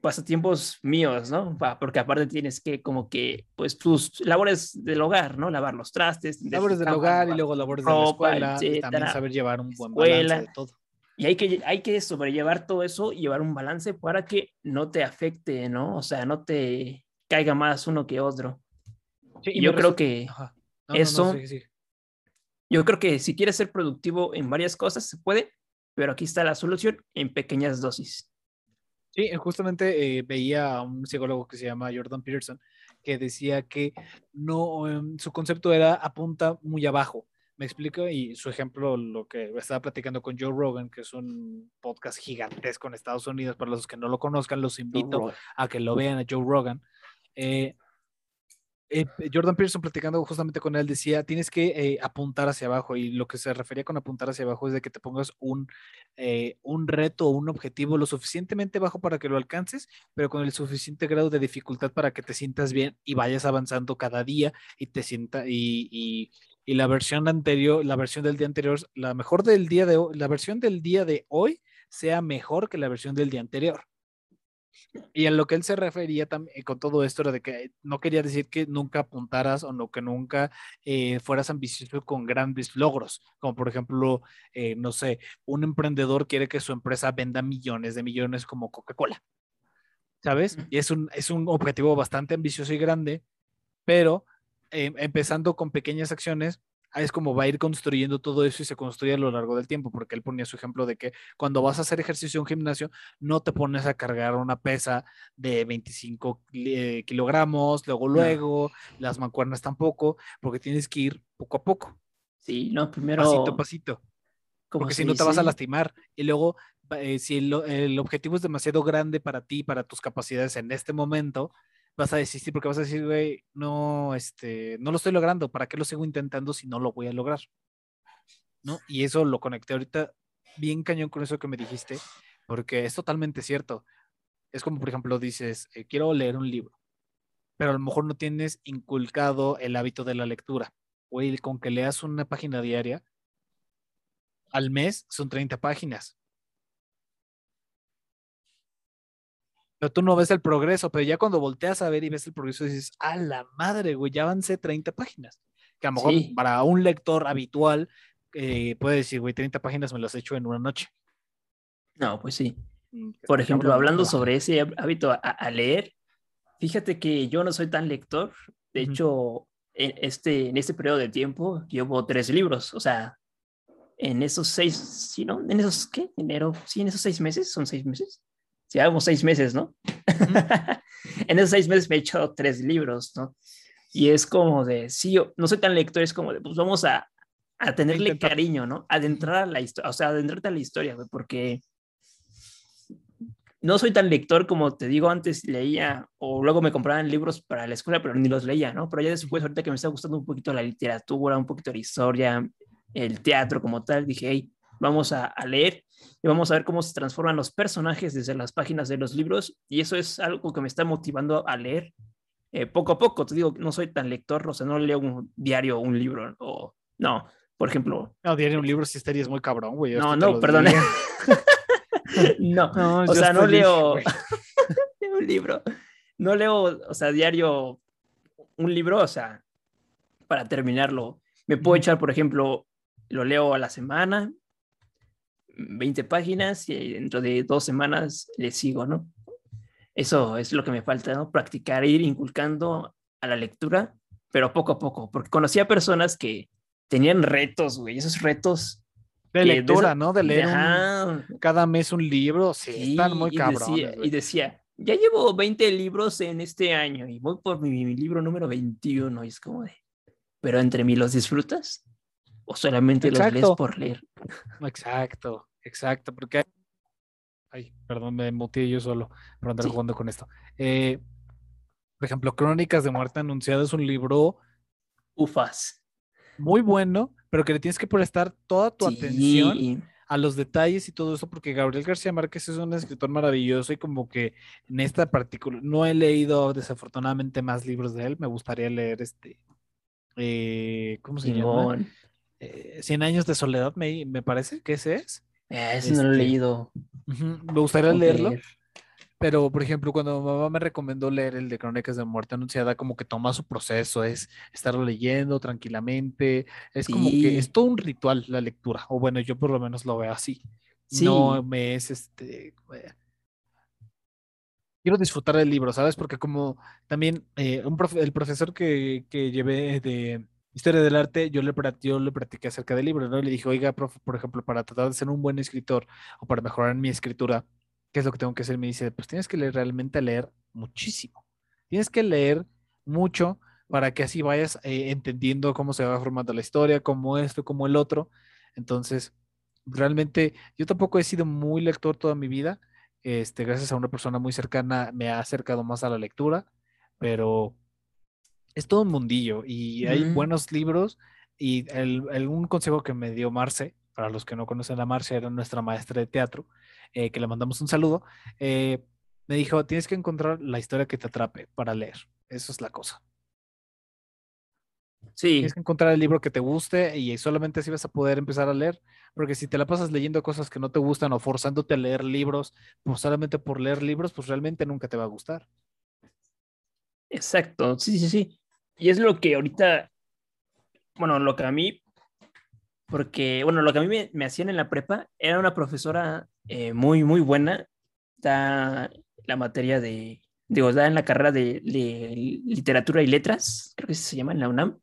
pasatiempos míos, ¿no? Porque aparte tienes que como que, pues tus labores del hogar, ¿no? Lavar los trastes. Labores del hogar y luego labores de la escuela y también saber llevar un buen escuela. balance de todo. Y hay que, hay que sobrellevar todo eso y llevar un balance para que no te afecte, ¿no? O sea, no te caiga más uno que otro. Sí, Y yo creo que no, no, eso-. Yo creo que si quieres ser productivo en varias cosas, se puede, pero aquí está la solución en pequeñas dosis. Sí, eh, justamente eh, veía a un psicólogo que se llama Jordan Peterson que decía que no, em, su concepto era apunta muy abajo. Me explico y su ejemplo, lo que estaba platicando con Joe Rogan, que es un podcast gigantesco en Estados Unidos, para los que no lo conozcan, los invito a que lo vean a Joe Rogan. Eh, eh, Jordan Peterson platicando justamente con él decía, tienes que eh, apuntar hacia abajo y lo que se refería con apuntar hacia abajo es de que te pongas un, eh, un reto o un objetivo lo suficientemente bajo para que lo alcances, pero con el suficiente grado de dificultad para que te sientas bien y vayas avanzando cada día y te sienta y, y, y la versión anterior, la versión del día anterior, la mejor del día de hoy, la versión del día de hoy sea mejor que la versión del día anterior. Y a lo que él se refería también con todo esto era de que no quería decir que nunca apuntaras o no que nunca eh, fueras ambicioso con grandes logros, como por ejemplo, eh, no sé, un emprendedor quiere que su empresa venda millones de millones como Coca-Cola, ¿sabes? Y es un, es un objetivo bastante ambicioso y grande, pero eh, empezando con pequeñas acciones, es como va a ir construyendo todo eso y se construye a lo largo del tiempo, porque él ponía su ejemplo de que cuando vas a hacer ejercicio en un gimnasio, no te pones a cargar una pesa de 25 eh, kilogramos, luego, luego, las mancuernas tampoco, porque tienes que ir poco a poco, Sí, no, primero. pasito a pasito, como porque si no te vas a lastimar. Y luego, eh, si el, el objetivo es demasiado grande para ti, para tus capacidades en este momento, vas a desistir porque vas a decir, güey, no, este, no lo estoy logrando, ¿para qué lo sigo intentando si no lo voy a lograr? ¿No? Y eso lo conecté ahorita bien cañón con eso que me dijiste, porque es totalmente cierto. Es como, por ejemplo, dices, eh, quiero leer un libro, pero a lo mejor no tienes inculcado el hábito de la lectura. Güey, con que leas una página diaria, al mes son 30 páginas. Pero tú no ves el progreso, pero ya cuando volteas a ver y ves el progreso dices, a la madre, güey, ya avancé 30 páginas. Que a lo mejor Sí. para un lector habitual eh, puede decir, güey, 30 páginas me las he hecho en una noche. No, pues sí. Mm, Por ejemplo, hablando sobre ese hábito a, a leer, fíjate que yo no soy tan lector. De hecho, en este, en este periodo de tiempo llevo tres libros. O sea, en esos seis, ¿sí, no? ¿En esos qué? Enero, sí, en esos seis meses, son seis meses. Llevamos seis meses, ¿no? en esos seis meses me he echado tres libros, ¿no? Y es como de, sí, yo no soy tan lector, es como de, pues vamos a, a tenerle Intentar. cariño, ¿no? Adentrar a la historia, o sea, adentrarte a la historia, güey, porque no soy tan lector como te digo antes, leía o luego me compraban libros para la escuela, pero ni los leía, ¿no? Pero ya después, ahorita que me está gustando un poquito la literatura, un poquito la historia, el teatro como tal, dije, hey, vamos a, a leer y vamos a ver cómo se transforman los personajes desde las páginas de los libros y eso es algo que me está motivando a leer eh, poco a poco. Te digo, no soy tan lector, o sea, no leo un diario un libro o no, por ejemplo, No, diario un libro si estarías muy cabrón, güey. no, no, perdón. no, No, o sea, no leo un libro, no leo, o sea, diario un libro, o sea, para terminarlo. Me puedo echar, por ejemplo, lo leo a la semana, 20 páginas y dentro de dos semanas le sigo, ¿no? Eso es lo que me falta, ¿no? Practicar, ir inculcando a la lectura, pero poco a poco, porque conocí a personas que tenían retos, güey, esos retos De lectura, esa- ¿no? De leer un- cada mes un libro, sí, Sí, están muy y cabrones, decía, y decía, ya llevo 20 libros en este año y voy por mi, libro número 21 y es como de, pero entre mí los disfrutas o solamente los lees por leer. Exacto, exacto, porque... Ay, perdón, me muteé yo solo por andar jugando con esto. Eh, por ejemplo, Crónicas de Muerte Anunciada es un libro... Ufas. Muy bueno, pero que le tienes que prestar toda tu atención a los detalles y todo eso, porque Gabriel García Márquez es un escritor maravilloso y como que en esta particular, no he leído desafortunadamente más libros de él, me gustaría leer este, eh, ¿cómo se llama? Eh, Cien años de soledad, me, me parece que ese es. Eh, ese no lo he este, leído. me gustaría leerlo. Pero, por ejemplo, cuando mi mamá me recomendó leer el de Crónicas de Muerte Anunciada, como que toma su proceso, es estarlo leyendo tranquilamente, es como que es todo un ritual la lectura, o bueno, yo por lo menos lo veo así. No me es este... Quiero disfrutar del libro, ¿sabes? Porque como también eh, un el profesor que, que, llevé de historia del arte, yo le, yo le practiqué acerca del libro, ¿no? le dije, oiga, profe, por ejemplo, para tratar de ser un buen escritor o para mejorar mi escritura, ¿qué es lo que tengo que hacer? Me dice, pues tienes que leer realmente leer muchísimo. Tienes que leer mucho para que así vayas eh, entendiendo cómo se va formando la historia, cómo esto, cómo el otro. Entonces, realmente yo tampoco he sido muy lector toda mi vida. Este, gracias a una persona muy cercana me ha acercado más a la lectura, pero es todo un mundillo y hay buenos libros y el, un consejo que me dio Marce, para los que no conocen a Marce, era nuestra maestra de teatro, eh, que le mandamos un saludo, eh, me dijo, tienes que encontrar la historia que te atrape para leer. Eso es la cosa. Sí. Tienes que encontrar el libro que te guste y solamente así vas a poder empezar a leer. Porque si te la pasas leyendo cosas que no te gustan o forzándote a leer libros, pues solamente por leer libros, pues realmente nunca te va a gustar. Exacto, sí, sí, sí. Y es lo que ahorita, bueno, lo que a mí, porque, bueno, lo que a mí me hacían en la prepa era una profesora eh, muy, muy buena. Está la materia de, digo, está en la carrera de, literatura y letras, creo que se llama en la UNAM.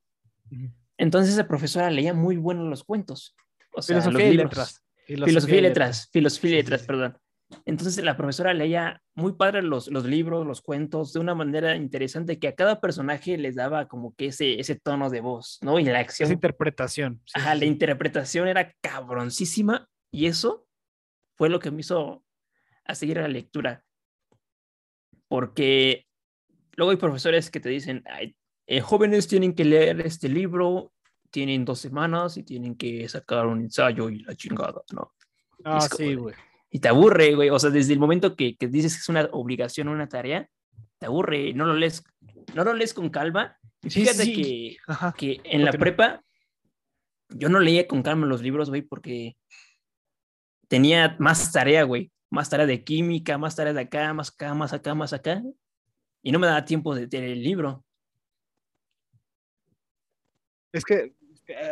Entonces esa profesora leía muy buenos los cuentos. O sea, filosofía los y letras. Filosofía, y letras, filosofía y letras, perdón. Entonces la profesora leía muy padre los, los libros, los cuentos, de una manera interesante que a cada personaje les daba como que ese, ese tono de voz, ¿no? Y la acción. Esa interpretación. Ajá, la interpretación era cabroncísima y eso fue lo que me hizo a seguir a la lectura. Porque luego hay profesores que te dicen, eh, jóvenes tienen que leer este libro, tienen dos semanas y tienen que sacar un ensayo y la chingada, ¿no? Ah, sí, güey. Y te aburre, güey. O sea, desde el momento que, que dices que es una obligación, una tarea, te aburre, no lo lees, no lo lees con calma. Y fíjate que, que en la prepa yo no leía con calma los libros, güey, porque tenía más tarea, güey, más tarea de química, más tarea de acá, más acá, más acá, más acá, y no me daba tiempo de tener el libro. Es que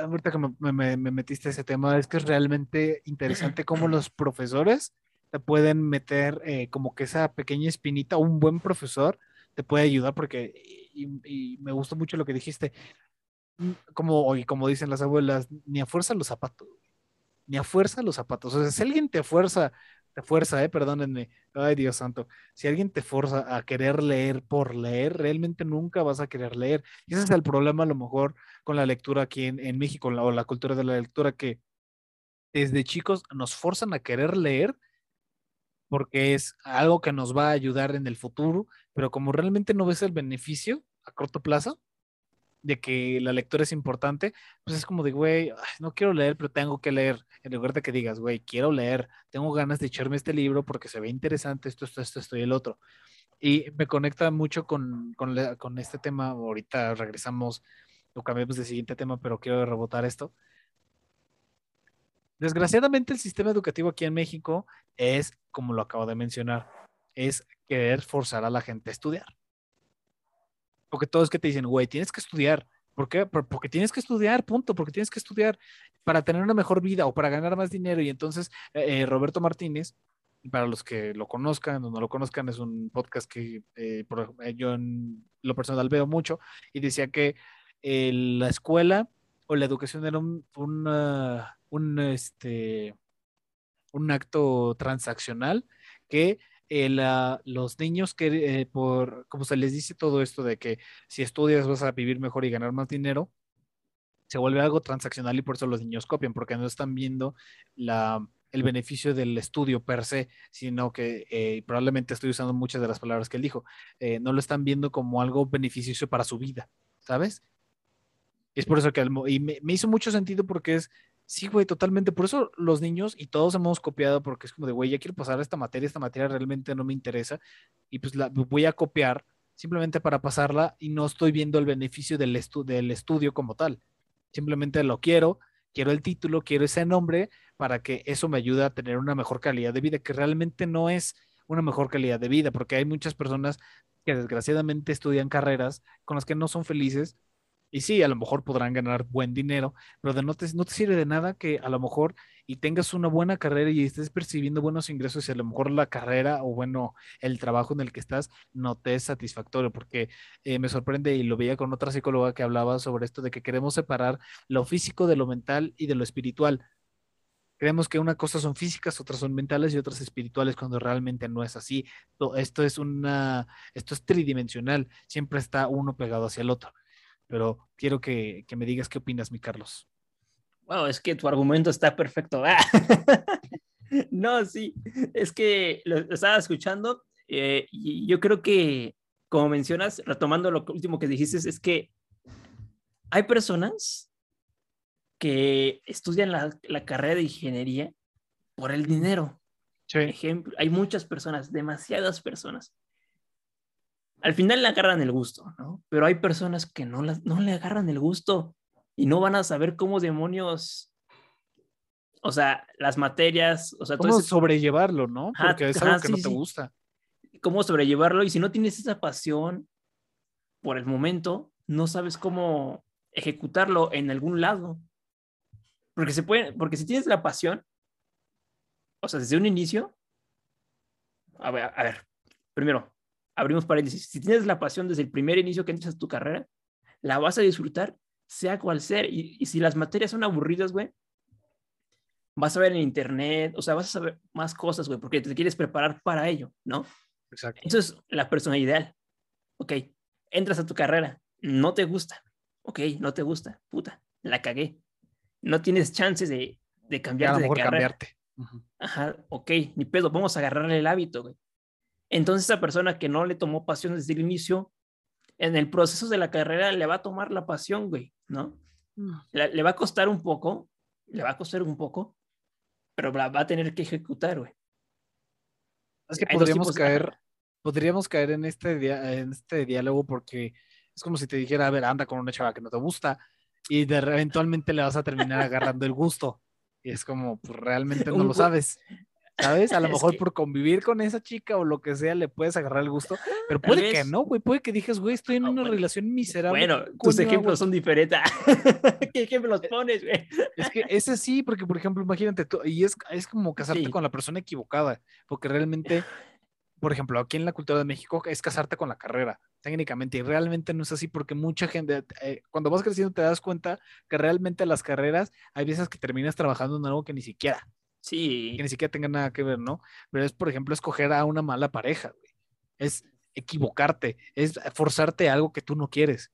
ahorita que me, me, metiste ese tema, es que es realmente interesante cómo los profesores te pueden meter eh, como que esa pequeña espinita, un buen profesor te puede ayudar porque, y, me gustó mucho lo que dijiste, mm, como, hoy como dicen las abuelas, ni a fuerza los zapatos ni a fuerza los zapatos. O sea, si alguien te fuerza, te fuerza, eh, perdónenme, ay Dios santo, si alguien te fuerza a querer leer por leer, realmente nunca vas a querer leer. Y ese es el problema a lo mejor con la lectura aquí en, México, o la cultura de la lectura, que desde chicos nos forzan a querer leer porque es algo que nos va a ayudar en el futuro, pero como realmente no ves el beneficio a corto plazo, de que la lectura es importante, pues es como de, güey, no quiero leer, pero tengo que leer. En lugar de que digas, güey, quiero leer, tengo ganas de echarme este libro porque se ve interesante esto, esto, esto, esto y el otro. Y me conecta mucho con, con, este tema. Ahorita regresamos o cambiamos de siguiente tema, pero quiero rebotar esto. Desgraciadamente el sistema educativo aquí en México es, como lo acabo de mencionar, es querer forzar a la gente a estudiar. Porque todos que te dicen, güey, tienes que estudiar. ¿Por qué? Porque tienes que estudiar, punto, porque tienes que estudiar para tener una mejor vida o para ganar más dinero. Y entonces, eh, eh, Roberto Martínez, para los que lo conozcan o no lo conozcan, es un podcast que eh, yo en lo personal veo mucho y decía que la escuela o la educación era un, un, este, un acto transaccional que el, ah, los niños que, eh, por, como se les dice todo esto de que si estudias vas a vivir mejor y ganar más dinero, se vuelve algo transaccional y por eso los niños copian, porque no están viendo la, el beneficio del estudio per se, sino que eh, probablemente estoy usando muchas de las palabras que él dijo, eh, no lo están viendo como algo beneficioso para su vida, ¿sabes? Es por eso que y me, me hizo mucho sentido porque es, Sí, güey, totalmente. Por eso los niños y todos hemos copiado porque es como de, güey, ya quiero pasar esta materia, esta materia realmente no me interesa y pues la voy a copiar simplemente para pasarla y no estoy viendo el beneficio del, del estudio como tal. Simplemente lo quiero, quiero el título, quiero ese nombre para que eso me ayude a tener una mejor calidad de vida, que realmente no es una mejor calidad de vida, porque hay muchas personas que desgraciadamente estudian carreras con las que no son felices y sí, a lo mejor podrán ganar buen dinero, pero de no, te, no te sirve de nada que a lo mejor y tengas una buena carrera y estés percibiendo buenos ingresos y a lo mejor la carrera o bueno, el trabajo en el que estás no te es satisfactorio, porque eh, me sorprende y lo veía con otra psicóloga que hablaba sobre esto de que queremos separar lo físico de lo mental y de lo espiritual. Creemos que una cosa son físicas, otras son mentales y otras espirituales cuando realmente no es así. Esto es una, esto es tridimensional, siempre está uno pegado hacia el otro pero quiero que, me digas qué opinas, mi Carlos. Bueno, es que tu argumento está perfecto. no, sí, es que lo, estaba escuchando eh, y yo creo que, como mencionas, retomando lo último que dijiste, es que hay personas que estudian la, carrera de ingeniería por el dinero. Ejemplo, hay muchas personas, demasiadas personas al final le agarran el gusto, ¿no? Pero hay personas que no, no le agarran el gusto y no van a saber cómo demonios, o sea, las materias, o sea, cómo sobrellevarlo, ¿no? Porque es algo que no te gusta. Cómo sobrellevarlo y si no tienes esa pasión por el momento, no sabes cómo ejecutarlo en algún lado. Porque se puede, porque si tienes la pasión, o sea, desde un inicio, a ver, a ver, primero, abrimos paréntesis, si tienes la pasión desde el primer inicio que entras a tu carrera, la vas a disfrutar, sea cual sea. Y, si las materias son aburridas, güey, vas a ver en internet, o sea, vas a saber más cosas, güey, porque te quieres preparar para ello, ¿no? Exacto. Eso es la persona ideal. Ok, entras a tu carrera, no te gusta. Ok, no te gusta, puta, la cagué. No tienes chances de, de cambiarte de carrera. cambiarte. Ajá, ok, ni pedo, vamos a agarrarle el hábito, güey. Entonces esa persona que no le tomó pasión desde el inicio, en el proceso de la carrera le va a tomar la pasión, güey, ¿no? Mm. Le, va a costar un poco, le va a costar un poco, pero va a tener que ejecutar, güey. Es que podríamos caer, podríamos caer en este, en este diálogo porque es como si te dijera, a ver, anda con una chava que no te gusta y de, eventualmente le vas a terminar agarrando el gusto. Y es como, pues realmente no lo sabes. ¿Sabes? A lo mejor por convivir con esa chica o lo que sea le puedes agarrar el gusto, pero puede que no, güey, puede que dijes, güey, estoy en una relación miserable. Bueno, tus ejemplos son diferentes. ¿Qué ejemplos pones, güey? Es que ese sí, porque por ejemplo, imagínate, tú, y es, es como casarte con la persona equivocada, porque realmente, por ejemplo, aquí en la cultura de México es casarte con la carrera, técnicamente, y realmente no es así porque mucha gente, eh, cuando vas creciendo te das cuenta que realmente las carreras hay veces que terminas trabajando en algo que ni siquiera. Sí. Que ni siquiera tenga nada que ver, ¿no? Pero es, por ejemplo, escoger a una mala pareja, güey. Es equivocarte, es forzarte a algo que tú no quieres.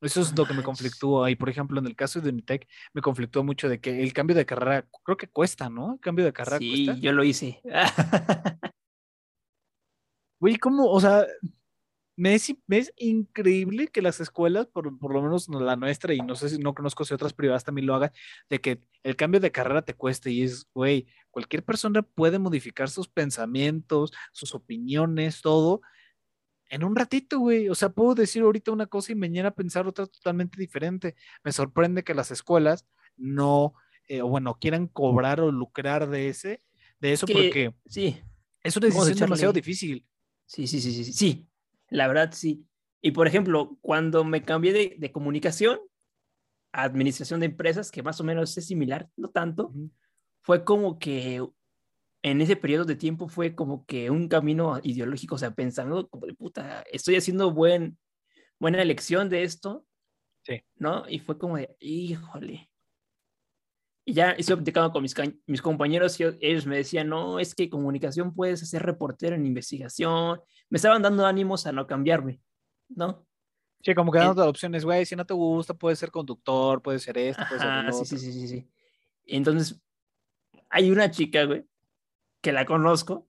Eso es lo que me conflictúa. Y por ejemplo, en el caso de Unitec, me conflictó mucho de que el cambio de carrera, creo que cuesta, ¿no? El cambio de carrera sí, yo lo hice. Güey, ¿cómo? O sea, me es, increíble que las escuelas, por, lo menos la nuestra, y no sé si no conozco si otras privadas también lo hagan, de que el cambio de carrera te cueste y es, güey, cualquier persona puede modificar sus pensamientos, sus opiniones, todo en un ratito, güey. O sea, puedo decir ahorita una cosa y mañana pensar otra totalmente diferente. Me sorprende que las escuelas no, eh, o bueno, quieran cobrar o lucrar de ese, de eso, porque sí. es una decisión demasiado difícil. Sí, sí, sí, sí, sí. La verdad, sí. Y por ejemplo, cuando me cambié de, comunicación a administración de empresas, que más o menos es similar, no tanto, fue como que en ese periodo de tiempo fue como que un camino ideológico, o sea, pensando como de puta, estoy haciendo buen, buena elección de esto. Sí. ¿No? Y fue como de, híjole. Y ya estoy platicando con mis, mis compañeros y ellos me decían, no, es que comunicación puedes ser reportero en investigación. Me estaban dando ánimos a no cambiarme, ¿no? Sí, como que dando opciones, güey, si no te gusta, puedes ser conductor, puede ser esto, puede ser lo sí, sí, sí, sí. Entonces, hay una chica, güey, que la conozco,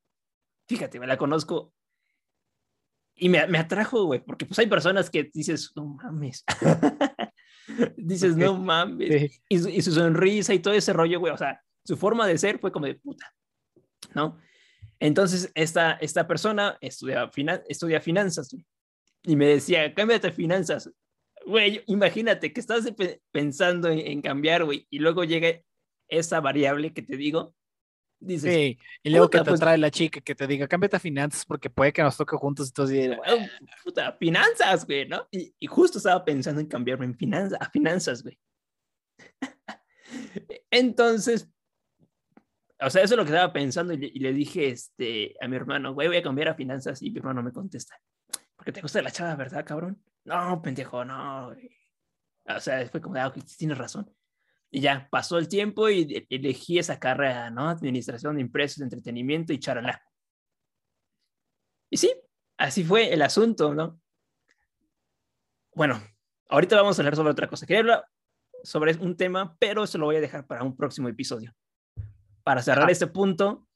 fíjate, me la conozco y me, me atrajo, güey, porque pues hay personas que dices, no mames. dices, no mames. Y, su, y, su, sonrisa y todo ese rollo, güey, o sea, su forma de ser fue como de puta, ¿no? Entonces, esta, esta persona estudia, finan estudia finanzas, güey, y me decía, cámbiate finanzas. Güey, imagínate que estás pensando en, en cambiar, güey, y luego llega esa variable que te digo, Dices, sí, y luego que te pues trae la chica que te diga, cámbiate a finanzas porque puede que nos toque juntos. Entonces, puta, finanzas, güey, ¿no? Y, y, justo estaba pensando en cambiarme en finanzas, a finanzas, güey. Entonces, o sea, eso es lo que estaba pensando y le, y le, dije este, a mi hermano, güey, voy a cambiar a finanzas y mi hermano me contesta, porque te gusta la chava, ¿verdad, cabrón? No, pendejo, no. Güey. O sea, fue como, ah, tienes razón. Y ya pasó el tiempo y e-, elegí esa carrera, ¿no? Administración de empresas, de entretenimiento y charalá. Y sí, así fue el asunto, ¿no? Bueno, ahorita vamos a hablar sobre otra cosa. Quería hablar sobre un tema, pero eso lo voy a dejar para un próximo episodio. Para cerrar este punto,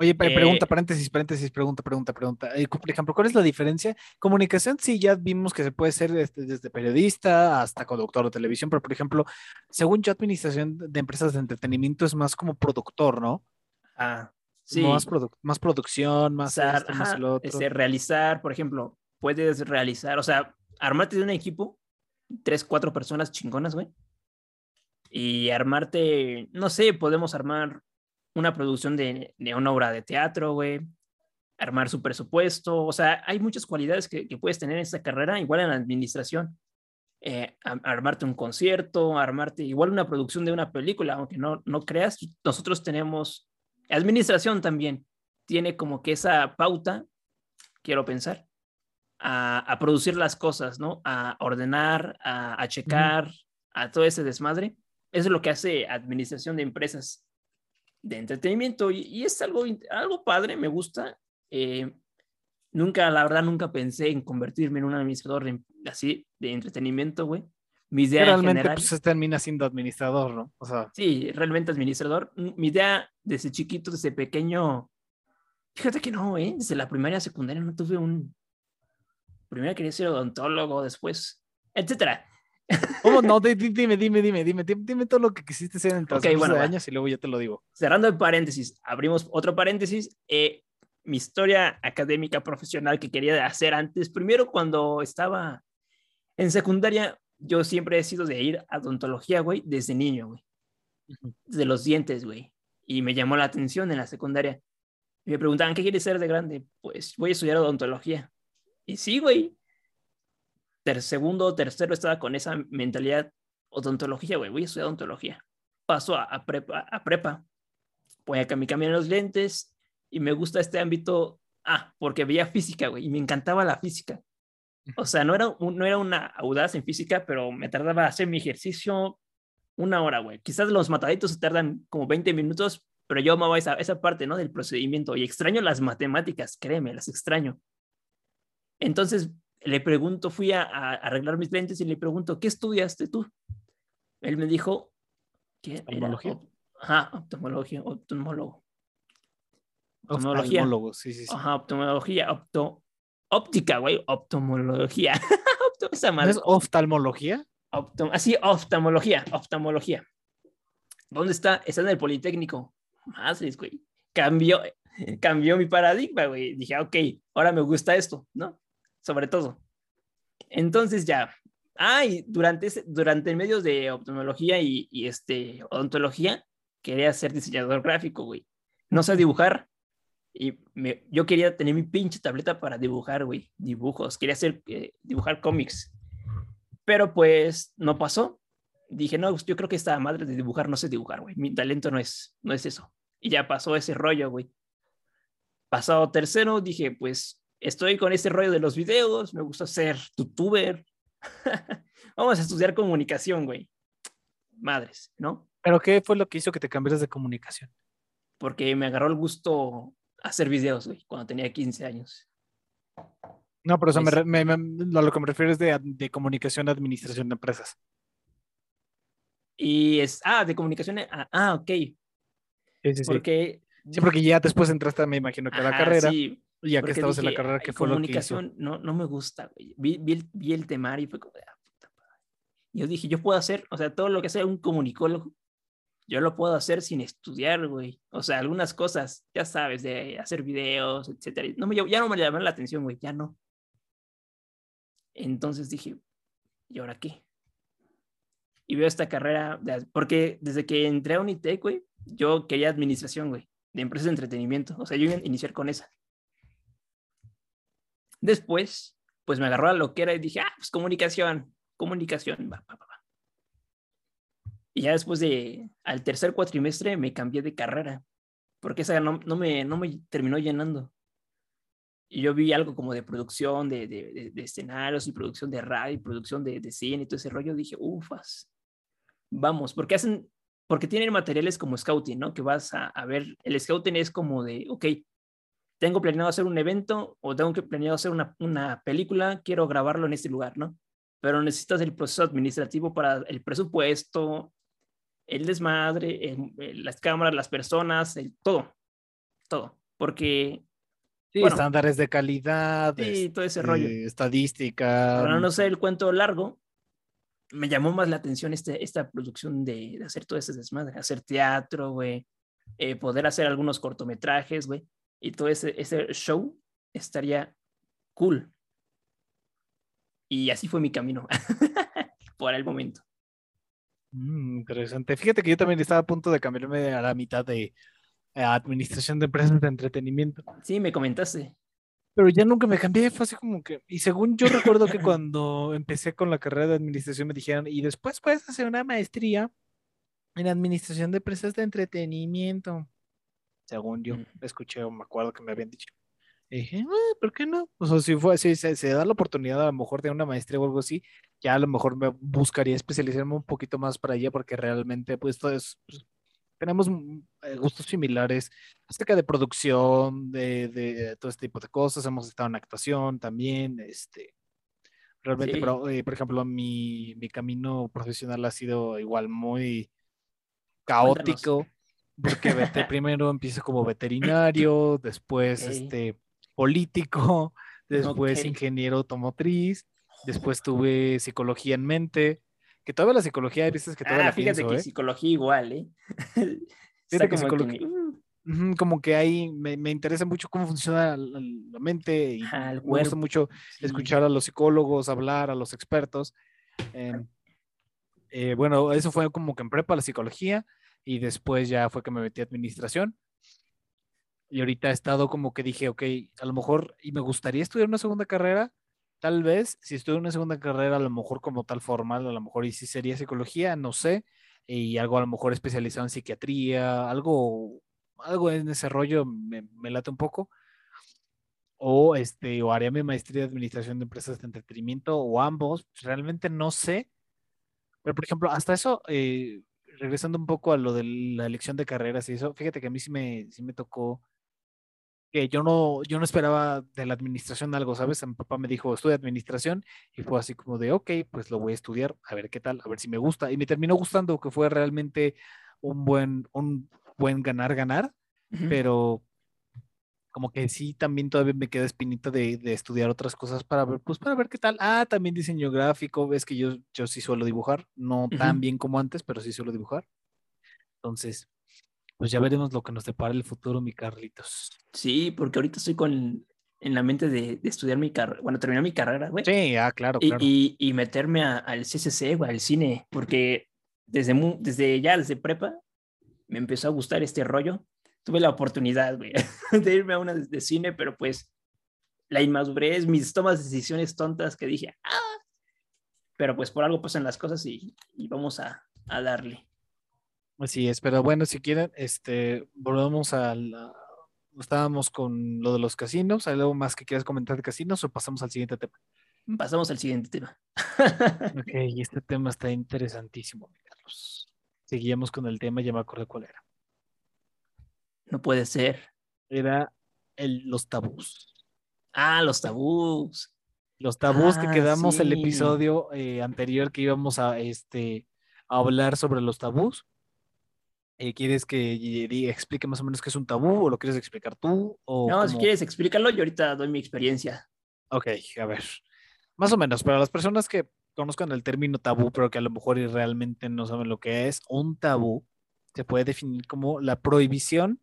Oye, pregunta, eh, paréntesis, paréntesis, pregunta, pregunta, pregunta. Eh, por ejemplo, ¿cuál es la diferencia? Comunicación, sí, ya vimos que se puede ser desde, desde, periodista hasta conductor de televisión, pero por ejemplo, según yo, administración de empresas de entretenimiento es más como productor, ¿no? Ah, sí. Más, más producción, más, esto, más lo otro. Este, realizar, por ejemplo, puedes realizar, o sea, armarte de un equipo, tres, cuatro personas chingonas, güey. Y armarte, no sé, podemos armar una producción de, de una obra de teatro, güey, armar su presupuesto, o sea, hay muchas cualidades que, que puedes tener en esta carrera, igual en la administración. Eh, armarte un concierto, armarte igual una producción de una película, aunque no, no creas, nosotros tenemos, administración también tiene como que esa pauta, quiero pensar, a, a producir las cosas, ¿no? A ordenar, a, a checar, a todo ese desmadre. Eso es lo que hace administración de empresas de entretenimiento y, es algo, algo padre, me gusta. Eh, nunca, la verdad, nunca pensé en convertirme en un administrador así de entretenimiento, güey. Mi idea realmente pues, se termina siendo administrador, ¿no? O sea, sí, realmente administrador. Mi idea desde chiquito, desde pequeño, fíjate que no, ¿eh? Desde la primaria, secundaria no tuve un... Primero quería ser odontólogo, después, etcétera. ¿Cómo no? Dime, dime, dime, dime, dime, todo lo que quisiste hacer en el transcurso bueno, de años y luego ya te lo digo. Cerrando el paréntesis, abrimos otro paréntesis. Eh, mi historia académica profesional que quería hacer antes, primero cuando estaba en secundaria, yo siempre he sido de ir a odontología, güey, desde niño, güey. Desde los dientes, güey. Y me llamó la atención en la secundaria. Y me preguntaban, ¿qué quieres ser de grande? Pues voy a estudiar odontología. Y sí, güey, ter segundo o tercero estaba con esa mentalidad odontología, güey, voy a estudiar odontología. Paso a, prepa, a prepa, voy a cambiar los lentes y me gusta este ámbito, ah, porque veía física, güey, y me encantaba la física. O sea, no era, no era una audaz en física, pero me tardaba hacer mi ejercicio una hora, güey. Quizás los mataditos se tardan como 20 minutos, pero yo amaba esa, esa parte, ¿no? Del procedimiento y extraño las matemáticas, créeme, las extraño. Entonces, le pregunto, fui a, arreglar mis lentes y le pregunto, ¿qué estudiaste tú? Él me dijo, ¿qué? ¿Oftalmología? Ajá, oftalmología, oftalmólogo. Oftalmología. sí, sí, sí. Ajá, oftalmología, opto, óptica, güey, oftalmología. es oftalmología? así, oftalmología, oftalmología. ¿Dónde está? Está en el Politécnico. Madres, güey. Cambió, cambió mi paradigma, güey. Dije, ok, ahora me gusta esto, ¿no? Sobre todo. Entonces ya, ay, durante, ese, durante medios de optometría y, este, odontología, quería ser diseñador gráfico, güey. No sé dibujar. Y yo quería tener mi pinche tableta para dibujar, güey, dibujos. Quería hacer, eh, dibujar cómics. Pero pues no pasó. Dije, no, yo creo que esta madre de dibujar no sé dibujar, güey. Mi talento no es, no es eso. Y ya pasó ese rollo, güey. Pasado tercero, dije, pues estoy con este rollo de los videos, me gusta ser youtuber. Vamos a estudiar comunicación, güey. Madres, ¿no? ¿Pero qué fue lo que hizo que te cambiaras de comunicación? Porque me agarró el gusto hacer videos, güey, cuando tenía 15 años. No, pero o sea, me re- me- me- a lo que me refiero es de, de comunicación, administración de empresas. Y es, ah, de comunicación, ah, ah, ok, Sí, sí, sí. porque... Sí, porque ya después entraste, me imagino que a la Ajá, carrera. sí, ya que estabas en la carrera, "Ay, ¿qué fue lo que comunicación no, no me gusta, güey. Vi, vi el, vi el temario y fue como, "Ah, puta madre". Yo dije, yo puedo hacer, o sea, todo lo que sea un comunicólogo, yo lo puedo hacer sin estudiar, güey. O sea, algunas cosas, ya sabes, de hacer videos, etcétera. No me, ya no me llamaron la atención, güey, ya no. Entonces dije, ¿y ahora qué? Y veo esta carrera, de- porque desde que entré a Unitec, güey, yo quería administración, güey, de empresas de entretenimiento. O sea, yo iba a iniciar con esa. Después, pues me agarró la loquera y dije, ah, pues comunicación, comunicación, va, va, va. Y ya después de, al tercer cuatrimestre me cambié de carrera, porque esa no, me, no me terminó llenando. Y yo vi algo como de producción de, de, escenarios y producción de radio y producción de, de cine y todo ese rollo. Dije, ufas, vamos, porque hacen, porque tienen materiales como scouting, ¿no? Que vas a, a ver, el scouting es como de, ok, tengo planeado hacer un evento o tengo que planeado hacer una, una película, quiero grabarlo en este lugar, ¿no? Pero necesitas el proceso administrativo para el presupuesto, el desmadre, el- el- las cámaras, las personas, el, todo, todo. Porque, Sí, bueno, estándares de calidad, sí, todo ese rollo. este, estadística. Para no ser el cuento largo, me llamó más la atención este, esta producción de, de hacer todo ese desmadre, hacer teatro, güey, eh, poder hacer algunos cortometrajes, güey, y todo ese, ese show estaría cool. Y así fue mi camino por el momento. Mm, interesante. Fíjate que yo también estaba a punto de cambiarme a la mitad de eh, administración de empresas de entretenimiento. Sí, me comentaste. Pero ya nunca me cambié, fue así como que, y según yo recuerdo que cuando empecé con la carrera de administración me dijeron, y después puedes hacer una maestría en administración de empresas de entretenimiento. Según yo, Mm. escuché o me acuerdo que me habían dicho. Y dije, "Ah, ¿por qué no? O sea, si fue, si se, se da la oportunidad a lo mejor de una maestría o algo así, ya a lo mejor me buscaría especializarme un poquito más para allá porque realmente pues todo es, pues, tenemos mm, eh, gustos similares acerca de producción, de, de todo este tipo de cosas. Hemos estado en actuación también, este, realmente, Sí. pero, eh, por ejemplo, mi, mi camino profesional ha sido igual muy caótico, porque vete- primero empiezo como veterinario, después Ok. este, político, después Ok. ingeniero automotriz, después tuve psicología en mente, que todavía la psicología hay veces que todavía Ah, la fíjate pienso, que ¿eh? psicología igual, ¿eh? Está que como psicolo- que, Ujú, Como que ahí me, me interesa mucho cómo funciona la, la mente y el me gusta mucho sí. escuchar a los psicólogos, hablar a los expertos. Em, eh, bueno, eso fue como que en prepa la psicología y después ya fue que me metí a administración. Y ahorita he estado como que dije, ok, a lo mejor, y me gustaría estudiar una segunda carrera, tal vez, si estudio una segunda carrera, a lo mejor como tal formal, a lo mejor y sí sería psicología, no sé, y algo a lo mejor especializado en psiquiatría, algo, algo en ese rollo me, me late un poco. O este, o haría mi maestría de administración de empresas de entretenimiento, o ambos, realmente no sé. Pero, por ejemplo, hasta eso, eh, regresando un poco a lo de la elección de carreras y eso, fíjate que a mí sí me, sí me tocó que yo no, yo no esperaba de la administración algo, ¿sabes? Mi papá me dijo, estudia administración, y fue así como de, ok, pues lo voy a estudiar, a ver qué tal, a ver si me gusta. Y me terminó gustando, que fue realmente un buen, un buen ganar-ganar, Ujú. pero como que sí, también todavía me queda espinita de, de estudiar otras cosas para ver, pues para ver qué tal. Ah, también diseño gráfico, ves que yo, yo sí suelo dibujar, no tan Ujú. bien como antes, pero sí suelo dibujar. Entonces, pues ya veremos lo que nos depara el futuro, mi Carlitos. Sí, porque ahorita estoy con en la mente de, de estudiar mi carrera, bueno, terminar mi carrera, güey. Sí, ah, claro, y, claro. y, y meterme a- al CCC, güey, al cine, porque desde, desde ya, desde prepa, me empezó a gustar este rollo. Tuve la oportunidad, güey, de irme a una de, de cine, pero pues la inmadurez, mis tomas de decisiones tontas que dije, ah, pero pues por algo pasan las cosas y, y vamos a, a darle. Así es, pero bueno, si quieren, este, volvemos a la... Estábamos con lo de los casinos. ¿Hay algo más que quieras comentar de casinos o pasamos al siguiente tema? Pasamos al siguiente tema. Ok, y este tema está interesantísimo, Carlos. seguíamos con el tema, ya me acuerdo cuál era. No puede ser. Era el, los tabús. Ah, los tabús. Los tabús que Ah, quedamos el sí. episodio eh, anterior que íbamos a, este, a hablar sobre los tabús. Eh, ¿Quieres que y- y explique más o menos qué es un tabú o lo quieres explicar tú? O No, si quieres explícalo, yo ahorita doy mi experiencia. Ok, a ver. Más o menos, para las personas que conozcan el término tabú, pero que a lo mejor y realmente no saben lo que es, un tabú se puede definir como la prohibición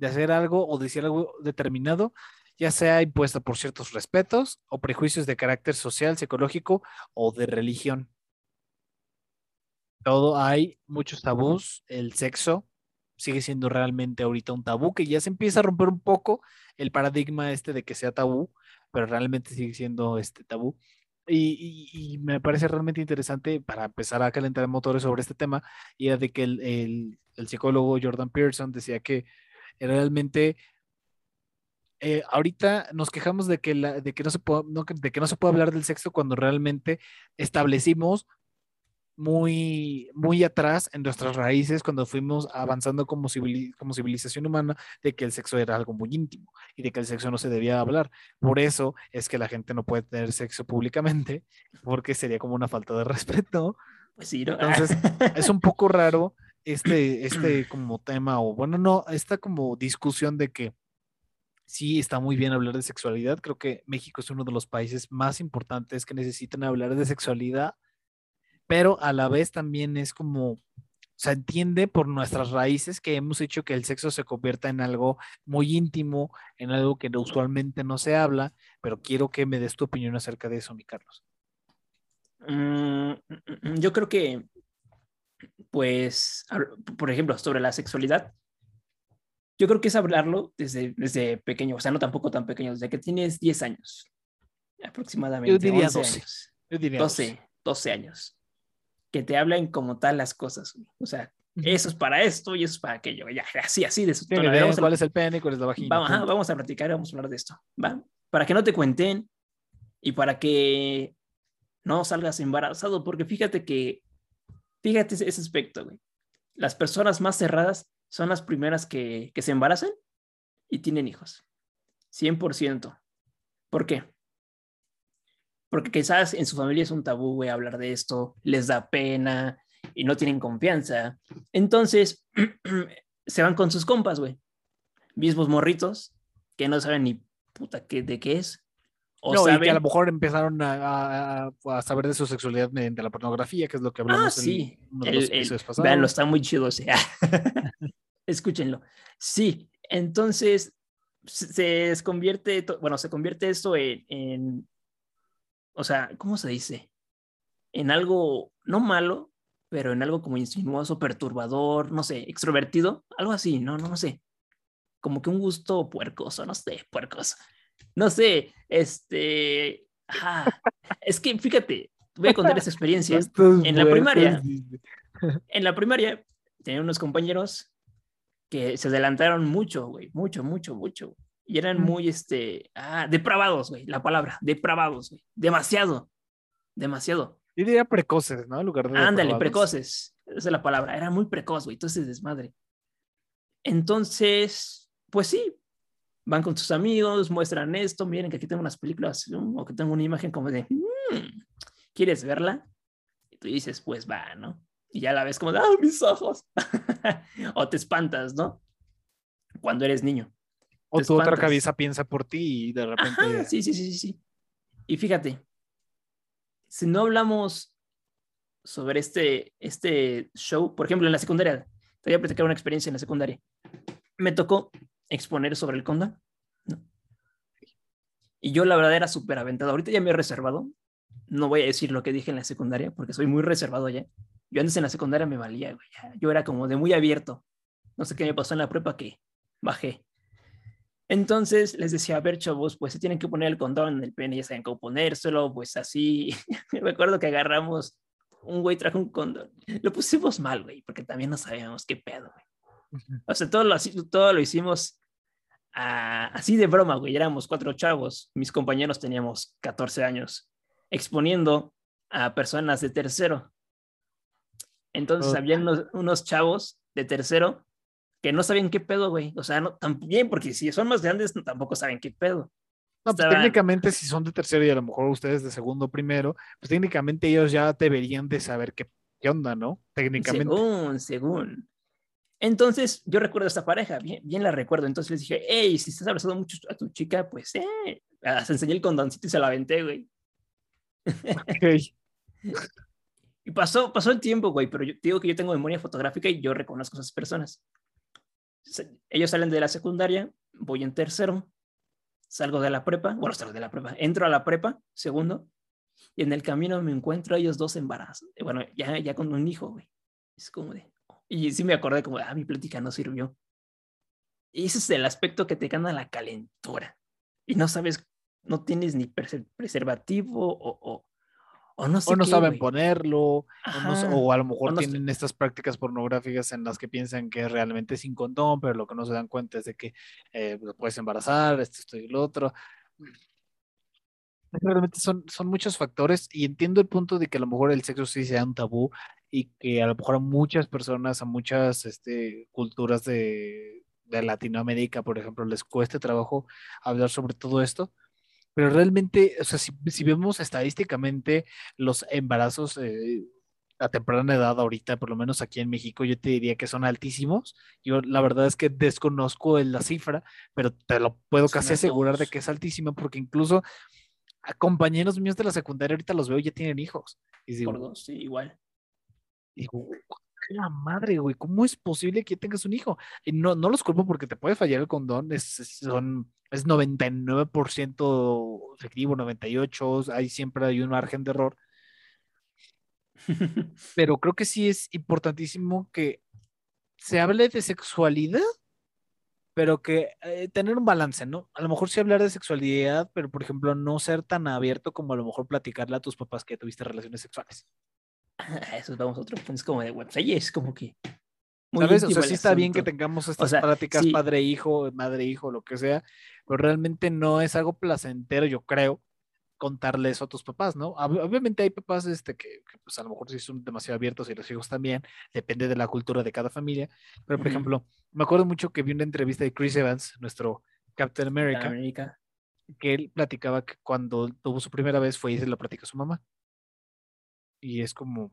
de hacer algo o decir algo determinado, ya sea impuesta por ciertos respetos o prejuicios de carácter social, psicológico o de religión. Todo hay muchos tabús, el sexo sigue siendo realmente ahorita un tabú que ya se empieza a romper un poco el paradigma este de que sea tabú, pero realmente sigue siendo este tabú. Y, me parece realmente interesante para empezar a calentar motores sobre este tema, y era de que el, el- el psicólogo Jordan Pearson decía que realmente eh, ahorita nos quejamos de que, la- de, que no se puede, no, de que no se puede hablar del sexo cuando realmente establecimos muy, muy atrás en nuestras raíces cuando fuimos avanzando como, como civilización humana de que el sexo era algo muy íntimo y de que el sexo no se debía hablar. Por eso es que la gente no puede tener sexo públicamente porque sería como una falta de respeto. Pues sí, ¿no? Entonces, Es un poco raro este, este como tema o bueno, no, esta como discusión de que sí está muy bien hablar de sexualidad. Creo que México es uno de los países más importantes que necesitan hablar de sexualidad, pero a la vez también es como, se entiende por nuestras raíces que hemos hecho que el sexo se convierta en algo muy íntimo, en algo que usualmente no se habla, pero quiero que me des tu opinión acerca de eso, mi Carlos. Mm, mm, yo creo que, pues, por ejemplo, sobre la sexualidad, yo creo que es hablarlo desde, desde pequeño, o sea, no tampoco tan pequeño, desde que tienes 10 años, aproximadamente. Yo diría 11 12. años, Yo diría 12, 12 años. Que te hablen como tal las cosas. O sea, eso es para esto y eso es para aquello, ya, así, así de tono. idea Vamos a- cuál es el pene, cuál es la vagina. Vamos, ajá, vamos a platicar, vamos a hablar de esto, ¿va? Para que no te cuenten y para que no salgas embarazado, porque fíjate que, fíjate ese, aspecto, güey. Las personas más cerradas son las primeras que, que se embarazan y tienen hijos. 100%. ¿Por qué? Porque quizás en su familia es un tabú, güey, hablar de esto, les da pena y no tienen confianza. Entonces, se van con sus compas, güey mismos morritos que no saben ni puta qué, de qué es. O no, y saben, que a lo mejor empezaron a, a- a saber de su sexualidad mediante la pornografía, que es lo que hablamos ah, sí, en uno de el, los el- episodios pasados. véanlo, está muy chido. Escúchenlo. Sí, entonces se, convierte, bueno, se convierte esto en, en, o sea, ¿cómo se dice? En algo no malo, pero en algo como insinuoso, perturbador, no sé, extrovertido, algo así, no, no, no sé. Como que un gusto puercoso, no sé, puercoso. No sé, este, ajá. es que fíjate, voy a contar esa experiencia. Estos en la primaria. En la primaria tenía unos compañeros que se adelantaron mucho, güey, mucho, mucho, mucho. Y eran muy, este, ah, depravados, güey, la palabra, depravados, güey. Demasiado, demasiado. Yo diría precoces, ¿no? En lugar de Ándale, precoces. Esa es la palabra. Era muy precoz, güey. Entonces, desmadre. Entonces, pues sí. Van con sus amigos, muestran esto. Miren que aquí tengo unas películas ¿no? o que tengo una imagen como de, "Mm, ¿quieres verla? Y tú dices, pues va, ¿no? Y ya la ves como de, ¡ah, mis ojos! o te espantas, ¿no? Cuando eres niño. O tu otra espantas. cabeza piensa por ti y de repente. Ajá, sí, sí, sí, sí, sí. Y fíjate, si no hablamos sobre este, este show, por ejemplo, en la secundaria, te voy a platicar una experiencia en la secundaria. Me tocó exponer sobre el condón. ¿no? Y yo, la verdad, era súper aventado. Ahorita ya me he reservado. No voy a decir lo que dije en la secundaria, porque soy muy reservado ya. Yo antes en la secundaria me valía, güey. Yo era como de muy abierto. No sé qué me pasó en la prepa que bajé. Entonces les decía, a ver, chavos, pues se tienen que poner el condón en el pene, ya saben cómo ponérselo, pues así. Me acuerdo que agarramos, un güey trajo un condón. Lo pusimos mal, güey, porque también no sabíamos qué pedo, güey. O sea, todo lo, así- todo lo hicimos ah, así de broma, güey. Éramos cuatro chavos, mis compañeros teníamos 14 años, exponiendo a personas de tercero. Entonces Ok. habían unos, unos chavos de tercero que no sabían qué pedo, güey. O sea, no, también, porque si son más grandes, no- tampoco saben qué pedo. No, pues técnicamente si son de tercero y a lo mejor ustedes de segundo o primero, pues técnicamente ellos ya deberían de saber qué, qué onda, ¿no? Técnicamente. Según, según. Entonces, yo recuerdo a esta pareja, bien, bien la recuerdo. Entonces les dije, hey, si estás abrazando mucho a tu chica, pues, eh. Hasta enseñé el condoncito y se lo aventé, güey. Ok. Y pasó, pasó el tiempo, güey, pero yo te digo que yo tengo memoria fotográfica y yo reconozco a esas personas. Se- Ellos salen de la secundaria, voy en tercero, salgo de la prepa, bueno, salgo de la prepa, entro a la prepa, segundo, y en el camino me encuentro a ellos dos embarazos. Bueno, ya, ya con un hijo, güey. Es como de... Y sí me acordé como, ah, mi plática no sirvió. Y ese es el aspecto que te gana la calentura. Y no sabes, no tienes ni preservativo o, o, o no sé O no qué, saben güey. ponerlo, o, no o a lo mejor no sé. tienen estas prácticas pornográficas en las que piensan que es realmente sin condón, pero lo que no se dan cuenta es de que eh, lo puedes embarazar, esto, esto y lo otro. Realmente son, son muchos factores y entiendo el punto de que a lo mejor el sexo sí sea un tabú y que a lo mejor a muchas personas, a muchas este, culturas de, de Latinoamérica, por ejemplo, les cueste trabajo hablar sobre todo esto. Pero realmente, o sea, si, si vemos estadísticamente los embarazos eh, a temprana edad ahorita, por lo menos aquí en México, yo te diría que son altísimos. Yo la verdad es que desconozco la cifra, pero te lo puedo Son casi asegurar de que es altísima porque incluso a compañeros míos de la secundaria ahorita los veo y ya tienen hijos. Y digo, Por dos, sí, igual. Digo, la madre, güey, ¿cómo es posible que tengas un hijo? Y no, no los culpo porque te puede fallar el condón, es, es- son, es 99% efectivo, 98%, ahí siempre hay un margen de error, pero creo que sí es importantísimo que se hable de sexualidad, pero que eh, tener un balance, ¿no? A lo mejor sí hablar de sexualidad, pero por ejemplo no ser tan abierto como a lo mejor platicarle a tus papás que tuviste relaciones sexuales. Eso vamos a otro punto. Es como de web. Ahí es como que. muy ¿Sabes? O sea, sí está bien que tengamos estas sea, sí. padre-hijo, madre-hijo, lo que sea, pero realmente no es algo placentero, yo creo, contarle eso a tus papás, ¿no? Ob- Obviamente hay papás este, que, que, pues a lo mejor sí son demasiado abiertos y los hijos también, depende de la cultura de cada familia, pero por ejemplo, me acuerdo mucho que vi una entrevista de Chris Evans, nuestro Captain America, América. que él platicaba que cuando tuvo su primera vez fue y se lo platicó a su mamá. Y es como,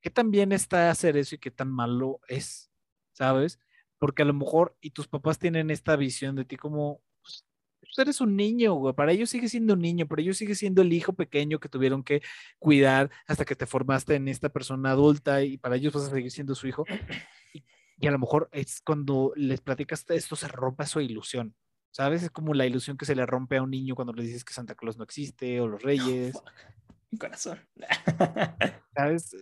¿qué tan bien está hacer eso y qué tan malo es? ¿Sabes? Porque a lo mejor, y tus papás tienen esta visión de ti como, pues, pues eres un niño, güey. Para ellos sigue siendo un niño, para ellos sigue siendo el hijo pequeño que tuvieron que cuidar hasta que te formaste en esta persona adulta y para ellos vas a seguir siendo su hijo. Y, y a lo mejor es cuando les platicas esto se rompe su ilusión. ¿Sabes? Es como la ilusión que se le rompe a un niño cuando le dices que Santa Claus no existe o los reyes. Mi corazón. ¿Sabes?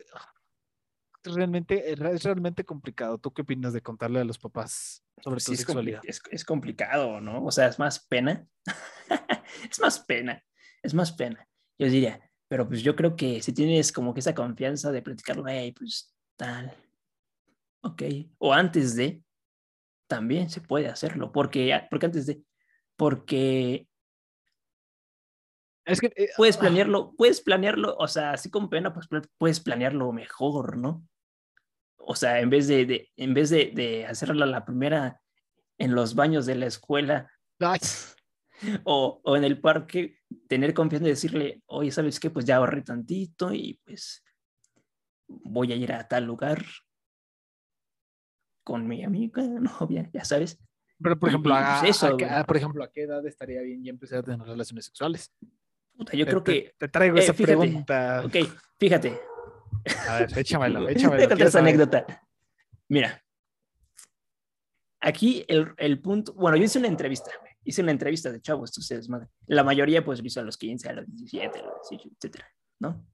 Es realmente, es realmente complicado. ¿Tú qué opinas de contarle a los papás sobre Pues tu sí, es, compli- sexualidad? es, es complicado, ¿no? O sea, es más pena. es más pena. Es más pena. Yo diría, pero pues yo creo que si tienes como que esa confianza de platicarlo, hey, pues tal. Ok. O antes de, también se puede hacerlo. Porque, porque antes de, porque Es que eh, puedes ah, planearlo, puedes planearlo, o sea, así con pena, pues puedes planearlo mejor, ¿no? O sea, en vez de, de- en vez de, de hacerla la primera en los baños de la escuela o, o en el parque, tener confianza y decirle, oye, ¿sabes qué? Pues ya ahorré tantito y pues voy a ir a tal lugar con mi amiga, novia, ya sabes. pero por ejemplo, y, a, pues, eso, a- por ejemplo, ¿a qué edad estaría bien ya empezar a tener relaciones sexuales? Puta, yo Te- creo te- que, te traigo eh, esa fíjate, pregunta. ok, fíjate, A ver, échamelo, échamelo. quiero esa anécdota. Mira, aquí el, el punto, bueno, yo hice una entrevista, hice una entrevista de chavos, esto se desmadre. La mayoría pues lo hizo a los 15, a los 17, a los 18, etcétera, ¿no?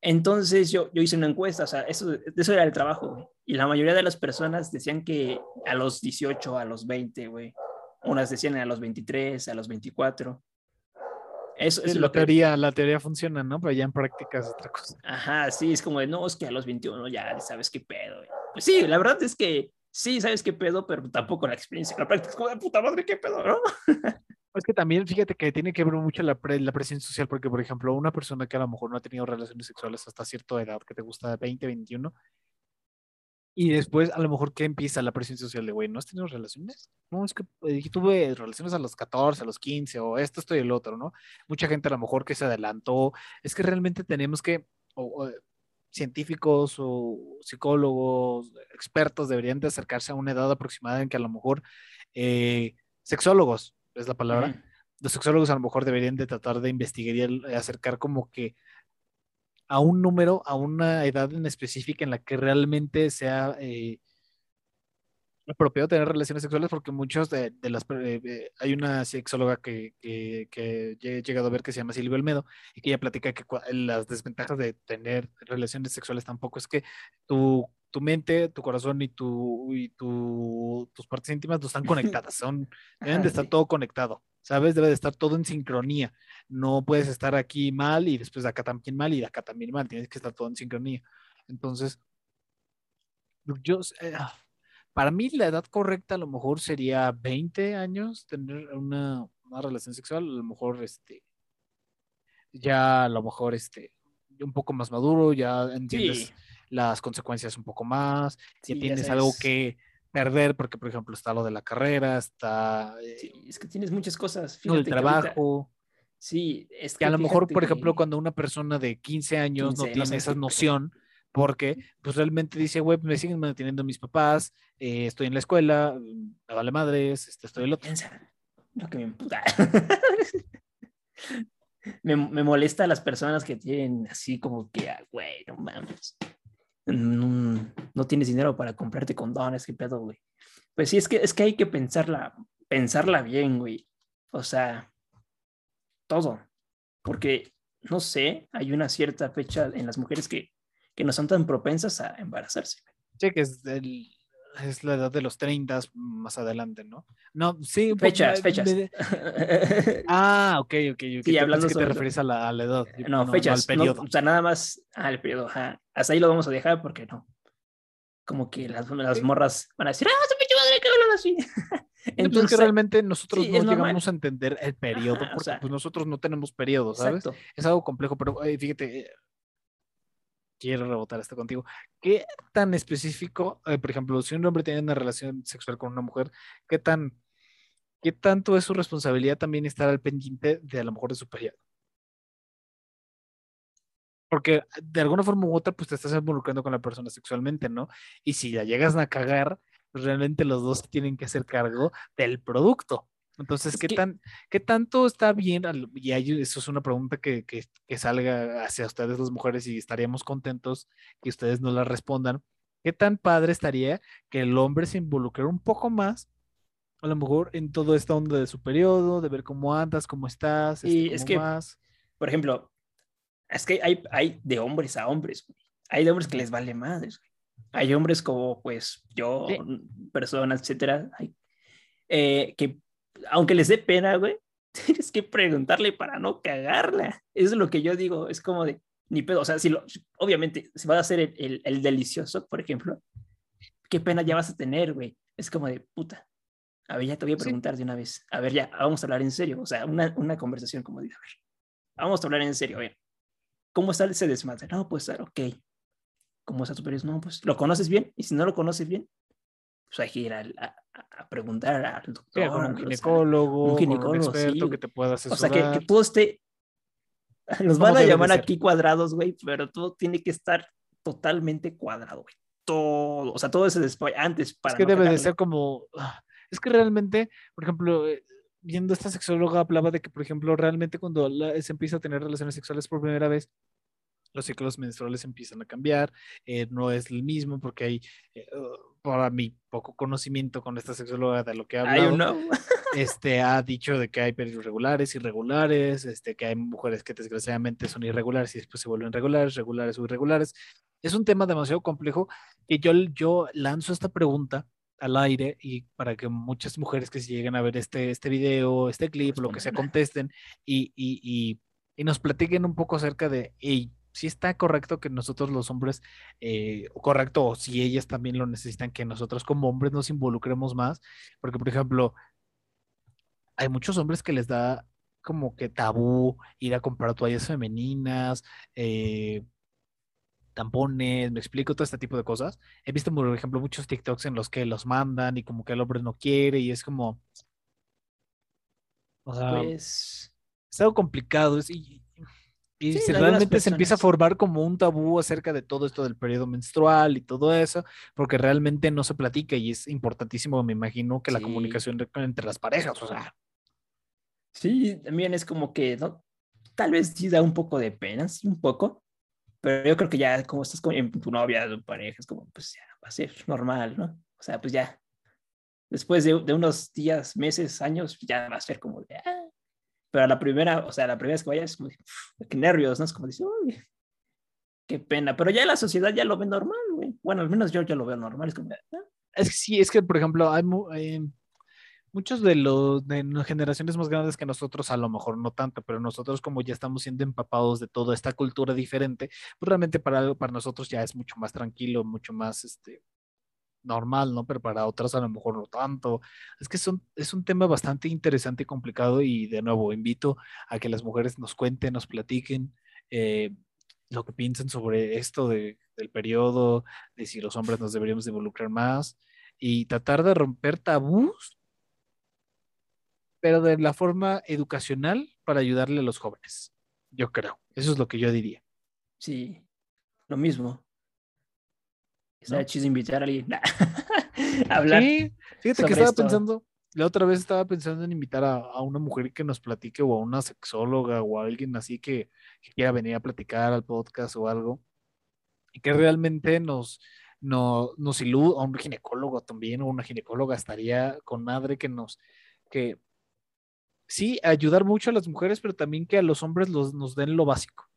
Entonces yo, yo hice una encuesta, o sea, eso, eso era el trabajo, güey. Y la mayoría de las personas decían que a los 18, a los 20, güey. Unas decían a los 23, a los 24. Eso, Sí, es la, lo que, teoría, la teoría funciona, ¿no? Pero ya en práctica es otra cosa. Ajá, sí, es como de, no, es que a los 21 ya sabes qué pedo. güey". Pues sí, la verdad es que sí sabes qué pedo, pero tampoco la experiencia. La práctica es como de puta madre, qué pedo, ¿no? Es que también, fíjate que tiene que ver mucho la, la presión social, porque, por ejemplo, una persona que a lo mejor no ha tenido relaciones sexuales hasta cierta edad, que te gusta 20, 21, y después a lo mejor que empieza la presión social de, güey, ¿no has tenido relaciones? No, es que eh, tuve relaciones a los 14, a los 15, o esto, esto y el otro, ¿no? Mucha gente a lo mejor que se adelantó. Es que realmente tenemos que, científicos o psicólogos, expertos deberían de acercarse a una edad aproximada en que a lo mejor eh, sexólogos, es la palabra, los sexólogos a lo mejor deberían de tratar de investigar y acercar como que a un número, a una edad en específica en la que realmente sea eh, apropiado tener relaciones sexuales porque muchos de, las... Eh, eh, hay una sexóloga que, que, he llegado a ver que se llama Silvia Olmedo y que ella platica que las desventajas de tener relaciones sexuales tampoco es que tu, tu mente, tu corazón y, tu, y tu, tus partes íntimas no están conectadas, son, deben de estar todo conectado, ¿sabes? Debe de estar todo en sincronía. No puedes estar aquí mal y después de acá también mal y de acá también mal, tienes que estar todo en sincronía. Entonces, yo... Eh, para mí la edad correcta a lo mejor sería 20 años, tener una, relación sexual, a lo mejor este, ya a lo mejor este, un poco más maduro, ya entiendes las consecuencias un poco más, ya tienes algo que perder, porque por ejemplo está lo de la carrera, está... Eh, es que tienes muchas cosas. el trabajo. Sí, es que, a lo mejor, por ejemplo, cuando una persona de 15 años no tiene esa noción, porque pues realmente dice, güey, me siguen manteniendo mis papás, eh, estoy en la escuela, me vale madres, este, estoy el otro. Lo que me me, me, molesta a las personas que tienen así como que, ah, güey, no mames. No, tienes dinero para comprarte condones, qué pedo, güey. Pues sí, es que, es que hay que pensarla, pensarla bien, güey. O sea, todo. Porque, no sé, hay una cierta fecha en las mujeres que que no son tan propensas a embarazarse. Que es, es la edad de los 30 más adelante, ¿no? No, sí. Fechas, fechas. Ah, ok, ok. okay. Sí, hablando que te refieres a la, edad. No, fechas. Al periodo. o sea, nada más al periodo. Ajá. Hasta ahí lo vamos a dejar porque no. Como que las, las morras van a decir, ¡ah, pinche madre que hablan así! Entonces, que realmente nosotros no llegamos a entender el periodo, porque pues nosotros no tenemos periodo, ¿sabes? Es algo complejo, pero fíjate, quiero rebotar esto contigo. ¿Qué tan específico, eh, por ejemplo, si un hombre tiene una relación sexual con una mujer, qué tan, qué tanto es su responsabilidad también estar al pendiente de a lo mejor de su periodo? Porque de alguna forma u otra, pues te estás involucrando con la persona sexualmente, ¿no? Y si la llegas a cagar, pues realmente los dos tienen que hacer cargo del producto. Entonces, ¿qué, tan, ¿qué tanto está bien? Y eso es una pregunta que, que, que, salga hacia ustedes las mujeres y estaríamos contentos que ustedes nos la respondan. ¿Qué tan padre estaría que el hombre se involucrara un poco más, a lo mejor en todo esta onda de su periodo, de ver cómo andas, cómo estás? y este, es que, más? por ejemplo, es que hay, hay de hombres a hombres, hay de hombres que les vale madres, hay hombres como pues yo, personas, etcétera, eh, que aunque les dé pena, güey, tienes que preguntarle para no cagarla. Eso es lo que yo digo, es como de, ni pedo, o sea, si lo, obviamente, si vas a hacer el, el, delicioso, por ejemplo, qué pena ya vas a tener, güey. Es como de, puta, a ver, ya te voy a preguntar de una vez. A ver, ya, vamos a hablar en serio. O sea, una, una conversación como de, a ver, vamos a hablar en serio. A ver, ¿cómo sale ese desmadre? No, pues, ok. ¿Cómo está tu periodo? No, pues, ¿lo conoces bien? Y si no lo conoces bien, pues hay que ir a, a, preguntar al doctor. un ginecólogo, un ginecólogo, un experto que te pueda asesorar. O sea, que, todo esté... Nos van a llamar aquí cuadrados, güey, pero todo tiene que estar totalmente cuadrado, güey. Todo, o sea, todo ese después, antes para... Es que debe de ser como... Es que realmente, por ejemplo, eh, viendo esta sexóloga hablaba de que, por ejemplo, realmente cuando se empieza a tener relaciones sexuales por primera vez, los ciclos menstruales empiezan a cambiar, eh, no es el mismo porque hay, eh, para mi poco conocimiento con esta sexóloga de lo que ha hablado, este, ha dicho de que hay periodos regulares, irregulares, este, que hay mujeres que desgraciadamente son irregulares y después se vuelven regulares, regulares o irregulares. Es un tema demasiado complejo que yo, yo lanzo esta pregunta al aire y para que muchas mujeres que se lleguen a ver este, este video, este clip, lo que sea, contesten y, y, y, y nos platiquen un poco acerca de, si está correcto que nosotros los hombres, eh, correcto, o si ellas también lo necesitan, que nosotros como hombres nos involucremos más, porque por ejemplo, hay muchos hombres que les da como que tabú ir a comprar toallas femeninas, eh, tampones, me explico, todo este tipo de cosas. He visto, por ejemplo, muchos TikToks en los que los mandan y como que el hombre no quiere y es como... O sea, Pues es algo complicado. es- y y Sí, realmente se empieza a formar como un tabú acerca de todo esto del periodo menstrual y todo eso, porque realmente no se platica y es importantísimo, me imagino, que la Sí. comunicación entre las parejas, o sea, sí, también es como que, ¿no? Tal vez sí da un poco de pena, sí, un poco, pero yo creo que ya como estás con tu novia, tu pareja, es como, pues ya va a ser normal, ¿no? O sea, pues ya, después de, de unos días, meses, años, ya va a ser como de, "Ah". Pero a la primera, o sea, la primera vez que vayas, es como, de, "Uf, qué nervios, ¿no? Es como de, uy, qué pena, pero ya la sociedad ya lo ve normal, güey. Bueno, al menos yo ya lo veo normal, es "Ah". que sí, es que, por ejemplo, hay eh, muchos de los de generaciones más grandes que nosotros, a lo mejor no tanto, pero nosotros como ya estamos siendo empapados de toda esta cultura diferente, pues realmente para, para nosotros ya es mucho más tranquilo, mucho más, este, normal, ¿no? Pero para otras a lo mejor no tanto. Es que son, es un tema bastante interesante y complicado y de nuevo invito a que las mujeres nos cuenten, nos platiquen eh, lo que piensan sobre esto de, del periodo, de si los hombres nos deberíamos de involucrar más y tratar de romper tabús, pero de la forma educacional para ayudarle a los jóvenes. Yo creo. Eso es lo que yo diría. Sí, lo mismo. Estaría ¿No? chido invitar a alguien a hablar. Sí, fíjate que estaba esto. pensando, la otra vez estaba pensando en invitar a, a una mujer que nos platique o a una sexóloga o a alguien así que, que quiera venir a platicar al podcast o algo y que realmente nos, no, nos iluda, a un ginecólogo también o una ginecóloga estaría con madre que nos, que sí, ayudar mucho a las mujeres, pero también que a los hombres los, nos den lo básico,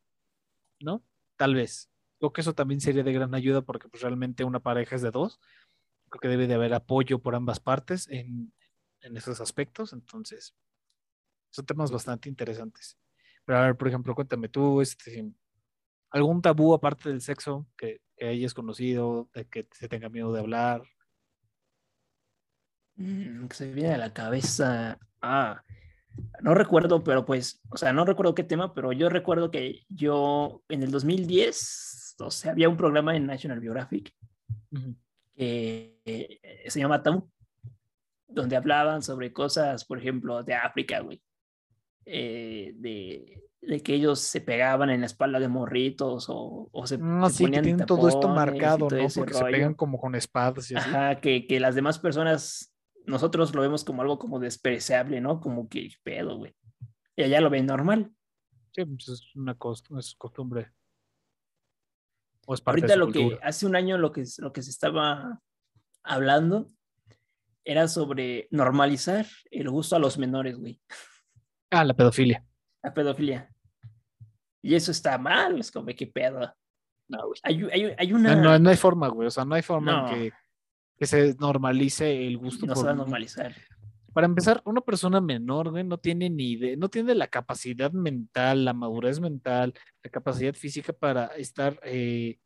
¿no? Tal vez. Creo que eso también sería de gran ayuda porque pues realmente una pareja es de dos creo que debe de haber apoyo por ambas partes en, en esos aspectos, entonces son temas bastante interesantes. Pero a ver, por ejemplo, cuéntame tú, este, algún tabú aparte del sexo que, que hayas conocido, de que se tenga miedo de hablar. Mm, se viene a la cabeza. Ah, no recuerdo, pero pues, o sea, no recuerdo qué tema, pero yo recuerdo que yo en el 2010, o sea, había un programa en National Geographic que eh, se llama Tabú, donde hablaban sobre cosas, por ejemplo, de África, güey. Eh, de, de que ellos se pegaban en la espalda de morritos o, o se, No, se sí, que ponían tienen todo esto marcado, todo ¿no? Porque se rollo. pegan como con espadas y así. Ajá, que, que las demás personas, nosotros lo vemos como algo como despreciable, ¿no? Como que pedo, güey. Y allá lo ven normal. Sí, pues es una cost- es costumbre. Ahorita lo que hace un año lo que, lo que se estaba hablando era sobre normalizar el gusto a los menores, güey. Ah, la pedofilia. La pedofilia. Y eso está mal, es como que pedo. No, güey. Hay, hay, hay No, una... no, no hay forma, güey. O sea, no hay forma No. en que, que se normalice el gusto no por se va a normalizar. Para empezar, una persona menor, güey, no tiene ni idea, no tiene la capacidad mental, la madurez mental, la capacidad física para estar eh,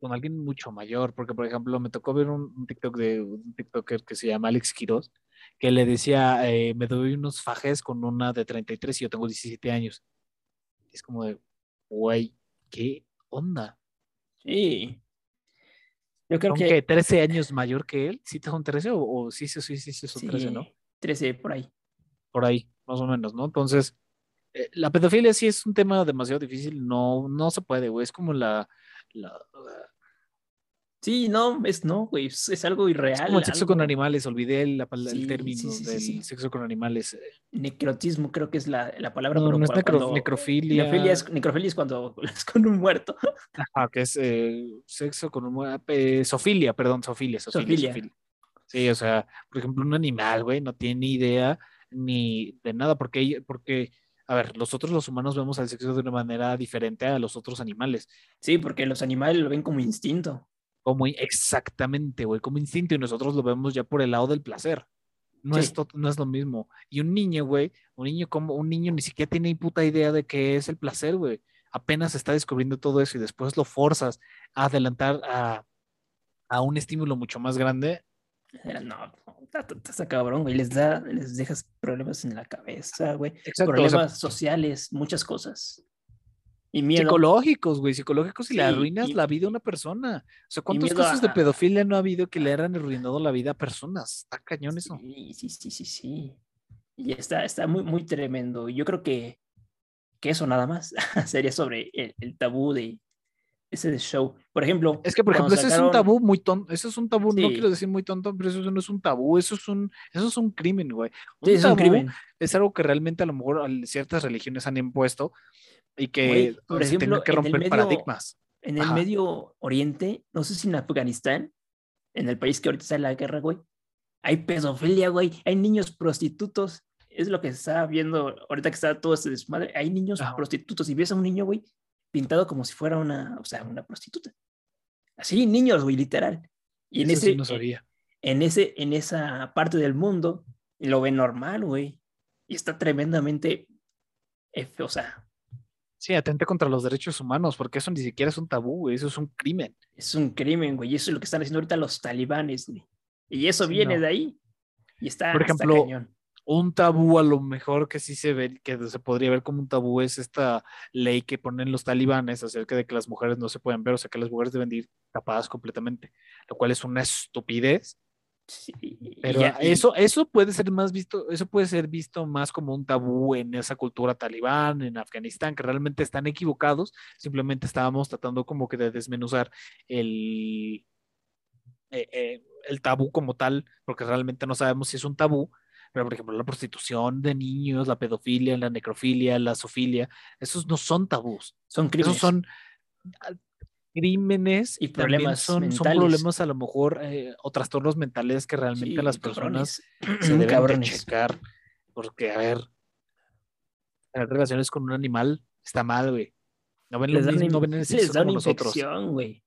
con alguien mucho mayor. Porque, por ejemplo, me tocó ver un, TikTok de un TikToker que se llama Alex Quiroz, que le decía, eh, me doy unos fajes con una de 33 y yo tengo 17 años. Es como de, güey, ¿qué onda? Sí. Yo creo ¿Son que... que 13 años mayor que él? ¿Sí son 13 o, o sí, sí, sí, sí, sí son 13, no? 13 por ahí. por ahí, más o menos, ¿no? Entonces, eh, la pedofilia sí es un tema demasiado difícil, no, no se puede, güey, es como la, la- la- Sí, no, es no, güey, es, es algo irreal. es como el sexo con animales, olvidé Sí, el término sí, del sexo con animales. Necrotismo creo que es la, la palabra, No, pero no es necro- cuando- necrofilia, necrofilia es, necrofilia es cuando es con un muerto. ajá, que es eh, sexo con un, mu- eh, zoofilia, perdón, zoofilia, Zoofilia. zoofilia. Sí, o sea, por ejemplo, un animal, güey, no tiene ni idea ni de nada, porque, porque, a ver, nosotros los humanos vemos al sexo de una manera diferente a los otros animales. Sí, porque los animales lo ven como instinto. Como exactamente, güey, como instinto y nosotros lo vemos ya por el lado del placer. No, es, Sí. to- no es lo mismo. Y un niño, güey, un niño como un niño ni siquiera tiene ni puta idea de qué es el placer, güey. Apenas está descubriendo todo eso y después lo forzas a adelantar a, a un estímulo mucho más grande. No, no, está, está- está cabrón, güey. Les da, les dejas problemas en la cabeza, güey. Exacto, o sea, Problemas sociales, muchas cosas. Y miedo. Psicológicos, güey, psicológicos y le arruinas y- la vida a una persona. O sea, ¿cuántos casos de pedofilia no ha habido que le hayan arruinado la vida a personas? Está cañón eso. Sí, sí, sí, sí, sí. Y está, está muy, muy tremendo. Yo creo que, que eso nada más sería sobre el, el tabú de ese show. Por ejemplo, Es que, por ejemplo, ese es un tabú muy tonto. Eso es un tabú, no quiero decir muy tonto, pero eso no es un tabú, eso es un, eso es un crimen, güey. Un Sí, es un crimen. es algo que realmente a lo mejor ciertas religiones han impuesto y que por ejemplo, que en romper medio- paradigmas. En el Ajá. Medio Oriente, no sé si en Afganistán, en el país que ahorita está en la guerra, güey, hay pedofilia, güey, hay niños prostitutos. Es lo que se está viendo ahorita que está todo este desmadre. Hay niños Ajá. prostitutos y ves a un niño, güey, pintado como si fuera una, o sea, una prostituta. Así, niños, güey, literal. Y en Eso sí ese, no en- sabía. en ese, en esa parte del mundo, lo ven normal, güey. Y está tremendamente, o sea, Sí, atenta contra los derechos humanos, porque eso ni siquiera es un tabú, güey, eso es un crimen. Es un crimen, güey. Y eso es lo que están haciendo ahorita los talibanes, güey. Y eso Sí, viene no. de ahí. Y está, Por está ejemplo, cañón. Un tabú a lo mejor que sí se ve, que se podría ver como un tabú es esta ley que ponen los talibanes acerca de que las mujeres no se pueden ver, o sea, que las mujeres deben de ir tapadas completamente, lo cual es una estupidez. Sí, Pero ya- eso, eso puede ser más visto, eso puede ser visto más como un tabú en esa cultura talibán, en Afganistán, que realmente están equivocados. Simplemente estábamos tratando como que de desmenuzar el, eh, eh, el tabú como tal, porque realmente no sabemos si es un tabú. Pero, por ejemplo, la prostitución de niños, la pedofilia, la necrofilia, la zoofilia, esos no son tabús. son crímenes. Esos son crímenes Y problemas son, son problemas a lo mejor eh, o trastornos mentales que realmente Sí, las personas cabrones. se deben de checar. Porque, a ver, tener relaciones con un animal está mal, güey. No ven, Les mismo, no ven el les sexo como una nosotros. güey.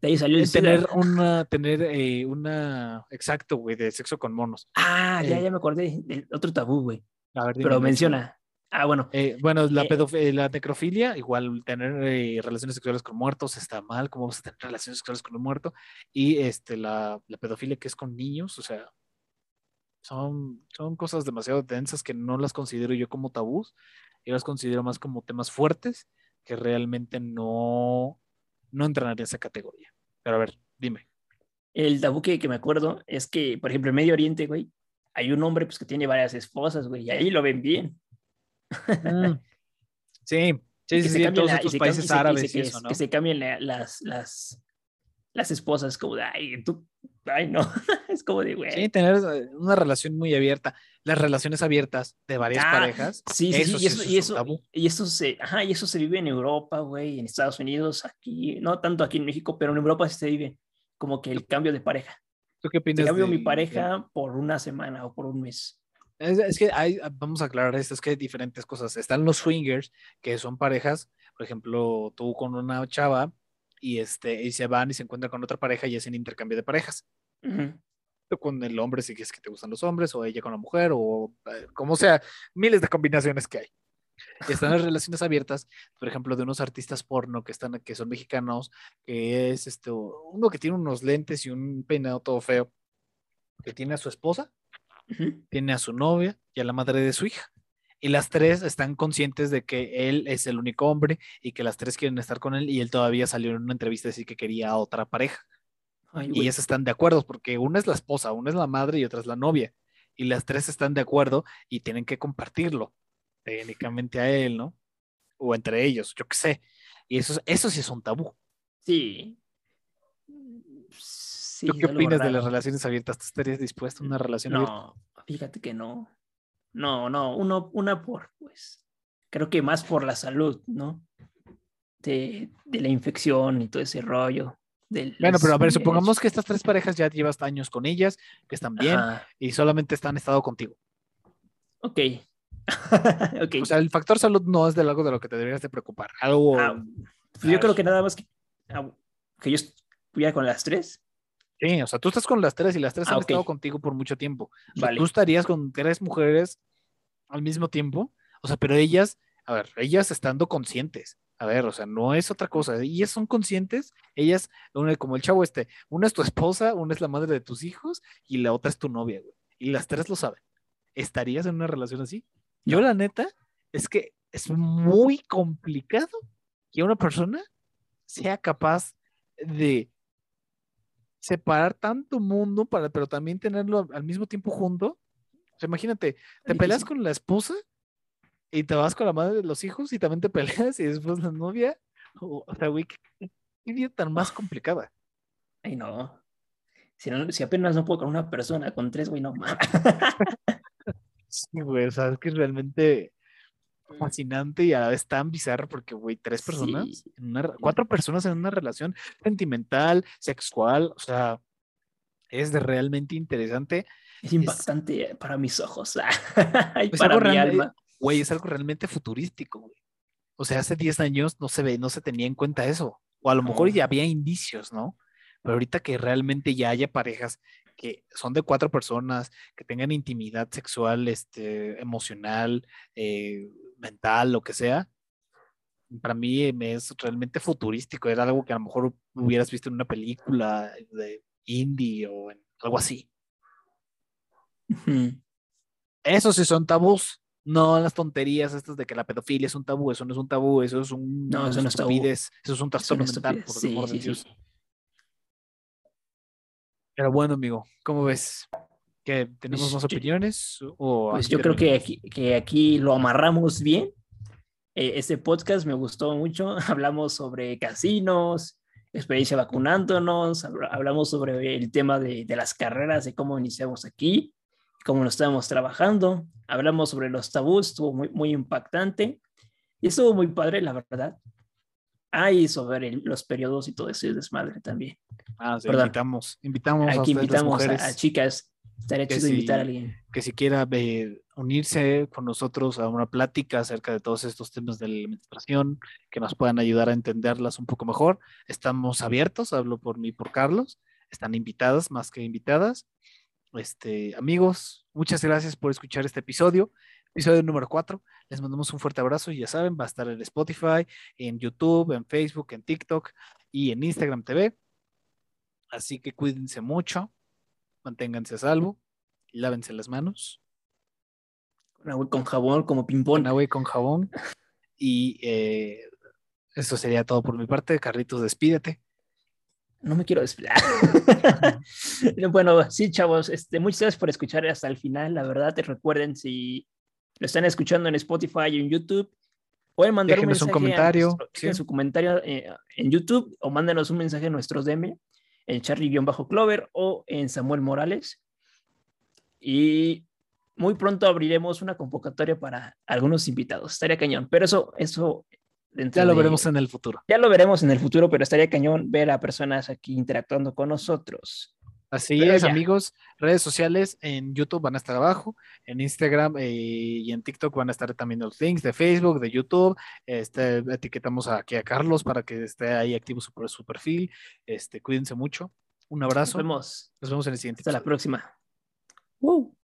De ahí salió el SIDA. tener una, tener eh, una, exacto, güey, de sexo con monos. Ah, ya, eh, ya me acordé del otro tabú, güey. Pero menciona. Ah, bueno. Eh, bueno, la, Eh, eh, la necrofilia, igual tener eh, relaciones sexuales con muertos está mal, ¿cómo vas a tener relaciones sexuales con un muerto? Y este, la, la pedofilia que es con niños, o sea, son, son cosas demasiado densas que no las considero yo como tabús, yo las considero más como temas fuertes que realmente no, no entran en esa categoría. Pero a ver, dime. El tabú que, que me acuerdo es que, por ejemplo, en Medio Oriente, güey, hay un hombre pues, que tiene varias esposas, güey, y ahí lo ven bien. Mm, Sí, sí, sí, que se sí, en todos la- estos países y se- y se- árabes y que, eso, ¿no? que se cambien la- las, las, las esposas, como de, ay, tú, ay, no, es como de, güey. Sí, tener eh, una relación muy abierta. Las relaciones abiertas de varias Ah, parejas. Sí, sí, eso sí, y sí eso, es y eso, tabú. y eso se, ajá, y eso se vive en Europa, güey, en Estados Unidos, aquí, no tanto aquí en México, pero en Europa se vive como que el cambio de pareja. ¿Tú qué Te opinas? cambio mi pareja por una semana o por un mes. Es, es que hay, vamos a aclarar esto, es que hay diferentes cosas. Están los swingers, que son parejas, por ejemplo, tú con una chava y, este, y se van y se encuentran con otra pareja y hacen intercambio de parejas. Con el hombre si es que te gustan los hombres, o ella con la mujer, o eh, como sea, miles de combinaciones que hay. Están las relaciones abiertas, por ejemplo, de unos artistas porno que están, que son mexicanos, que es este, uno que tiene unos lentes y un peinado todo feo, que tiene a su esposa Tiene a su novia y a la madre de su hija. Y las tres están conscientes de que él es el único hombre y que las tres quieren estar con él y él todavía salió en una entrevista a decir que quería a otra pareja. Ay, Y ellas están de acuerdo porque una es la esposa, una es la madre y otra es la novia. Y las tres están de acuerdo y tienen que compartirlo técnicamente a él, ¿no? O entre ellos, yo qué sé. Y eso, es- eso sí es un tabú. Sí. Sí, ¿Tú qué opinas de raro. las relaciones abiertas? ¿Tú estarías dispuesto a una relación abierta? No, fíjate que no. No, no, uno, una por, pues, creo que más por la salud, ¿no? De, de la infección y todo ese rollo. de Bueno, pero a ver, supongamos que estas tres parejas ya llevas años con ellas, que están bien Ajá, y solamente están estado contigo. ok. ok. O sea, el factor salud no es de algo de lo que te deberías de preocupar. Algo. Ah, pues yo creo que nada más que, ah, que yo estuviera con las tres. Sí, o sea, tú estás con las tres y las tres Ah, han estado contigo por mucho tiempo. Vale. tú estarías con tres mujeres al mismo tiempo. O sea, pero ellas, a ver, ellas estando conscientes. A ver, o sea, no es otra cosa. Ellas son conscientes, ellas, una, como el chavo este, una es tu esposa, una es la madre de tus hijos y la otra es tu novia, güey. Y las tres lo saben. ¿Estarías en una relación así? Yo la neta es que es muy complicado que una persona sea capaz de separar tanto mundo para, pero también tenerlo al mismo tiempo junto. O sea, imagínate, te peleas con la esposa y te vas con la madre de los hijos y también te peleas y después la novia. O, sea, güey, qué, vida tan más complicada. Ay, no. Si, no, si apenas no puedo con una persona, con tres, güey, no. sí, güey, o sea, es que realmente fascinante y a la vez tan bizarro porque, güey, tres personas, cuatro personas en una relación sentimental, sexual, o sea, es de realmente interesante. Es impactante para mis ojos y para mi alma. Güey, es algo realmente futurístico, güey. O sea, hace 10 años no se ve, no se tenía en cuenta eso. O a lo mejor ya había indicios, ¿no? Pero ahorita que realmente ya haya parejas que son de cuatro personas, que tengan intimidad sexual, este, emocional, eh, mental, lo que sea, para mí me es realmente futurístico. Era algo que a lo mejor hubieras visto en una película de indie o en algo así. Eso sí son tabús. No las tonterías estas de que la pedofilia es un tabú, eso no es un tabú, eso es un no, eso no es tabú. eso es un trastorno mental, por sí, sí, Dios. Pero bueno, amigo, ¿cómo ves? ¿Que tenemos pues más opiniones? O pues yo creo que aquí, que aquí lo amarramos bien. Eh, este podcast me gustó mucho. Hablamos sobre casinos, experiencia vacunándonos, hablamos sobre el tema de, de las carreras, de cómo iniciamos aquí, cómo lo estábamos trabajando. Hablamos sobre los tabús, estuvo muy, muy impactante. Y estuvo muy padre, la verdad. Ah, y sobre los periodos y todo eso es desmadre también. Ah, sí, invitamos, invitamos Aquí invitamos a, chicas. Estaría chido invitar a alguien. Que si quiera eh, unirse con nosotros a una plática acerca de todos estos temas de la menstruación, que nos puedan ayudar a entenderlas un poco mejor. Estamos abiertos, hablo por mí y por Carlos. Están invitadas, más que invitadas. Este, amigos, muchas gracias por escuchar este episodio episodio número 4. Les mandamos un fuerte abrazo y ya saben, va a estar en Spotify, en YouTube, en Facebook, en TikTok y en Instagram TV. Así que cuídense mucho, manténganse a salvo, lávense las manos. Con agua con jabón, como ping-pong. Con agua y con jabón. Y eh, eso sería todo por mi parte. Carlitos, despídete. No me quiero despedir. bueno, sí, chavos, este, muchas gracias por escuchar hasta el final. La verdad, te recuerden si lo están escuchando en Spotify o en YouTube, pueden mandar un, mensaje comentario. su comentario eh, en YouTube o mándenos un mensaje en nuestros DM, en Charlie-Clover o en Samuel Morales. Y muy pronto abriremos una convocatoria para algunos invitados. Estaría cañón, pero eso, eso ya lo veremos en el futuro. Ya lo veremos en el futuro, pero estaría cañón ver a personas aquí interactuando con nosotros. Así es, amigos. Redes sociales en YouTube van a estar abajo, en Instagram eh, y en TikTok van a estar también los links de Facebook, de YouTube. Este, etiquetamos aquí a Carlos para que esté ahí activo su, su perfil. Este, cuídense mucho. Un abrazo. Nos vemos. Nos vemos en el siguiente. Hasta la próxima.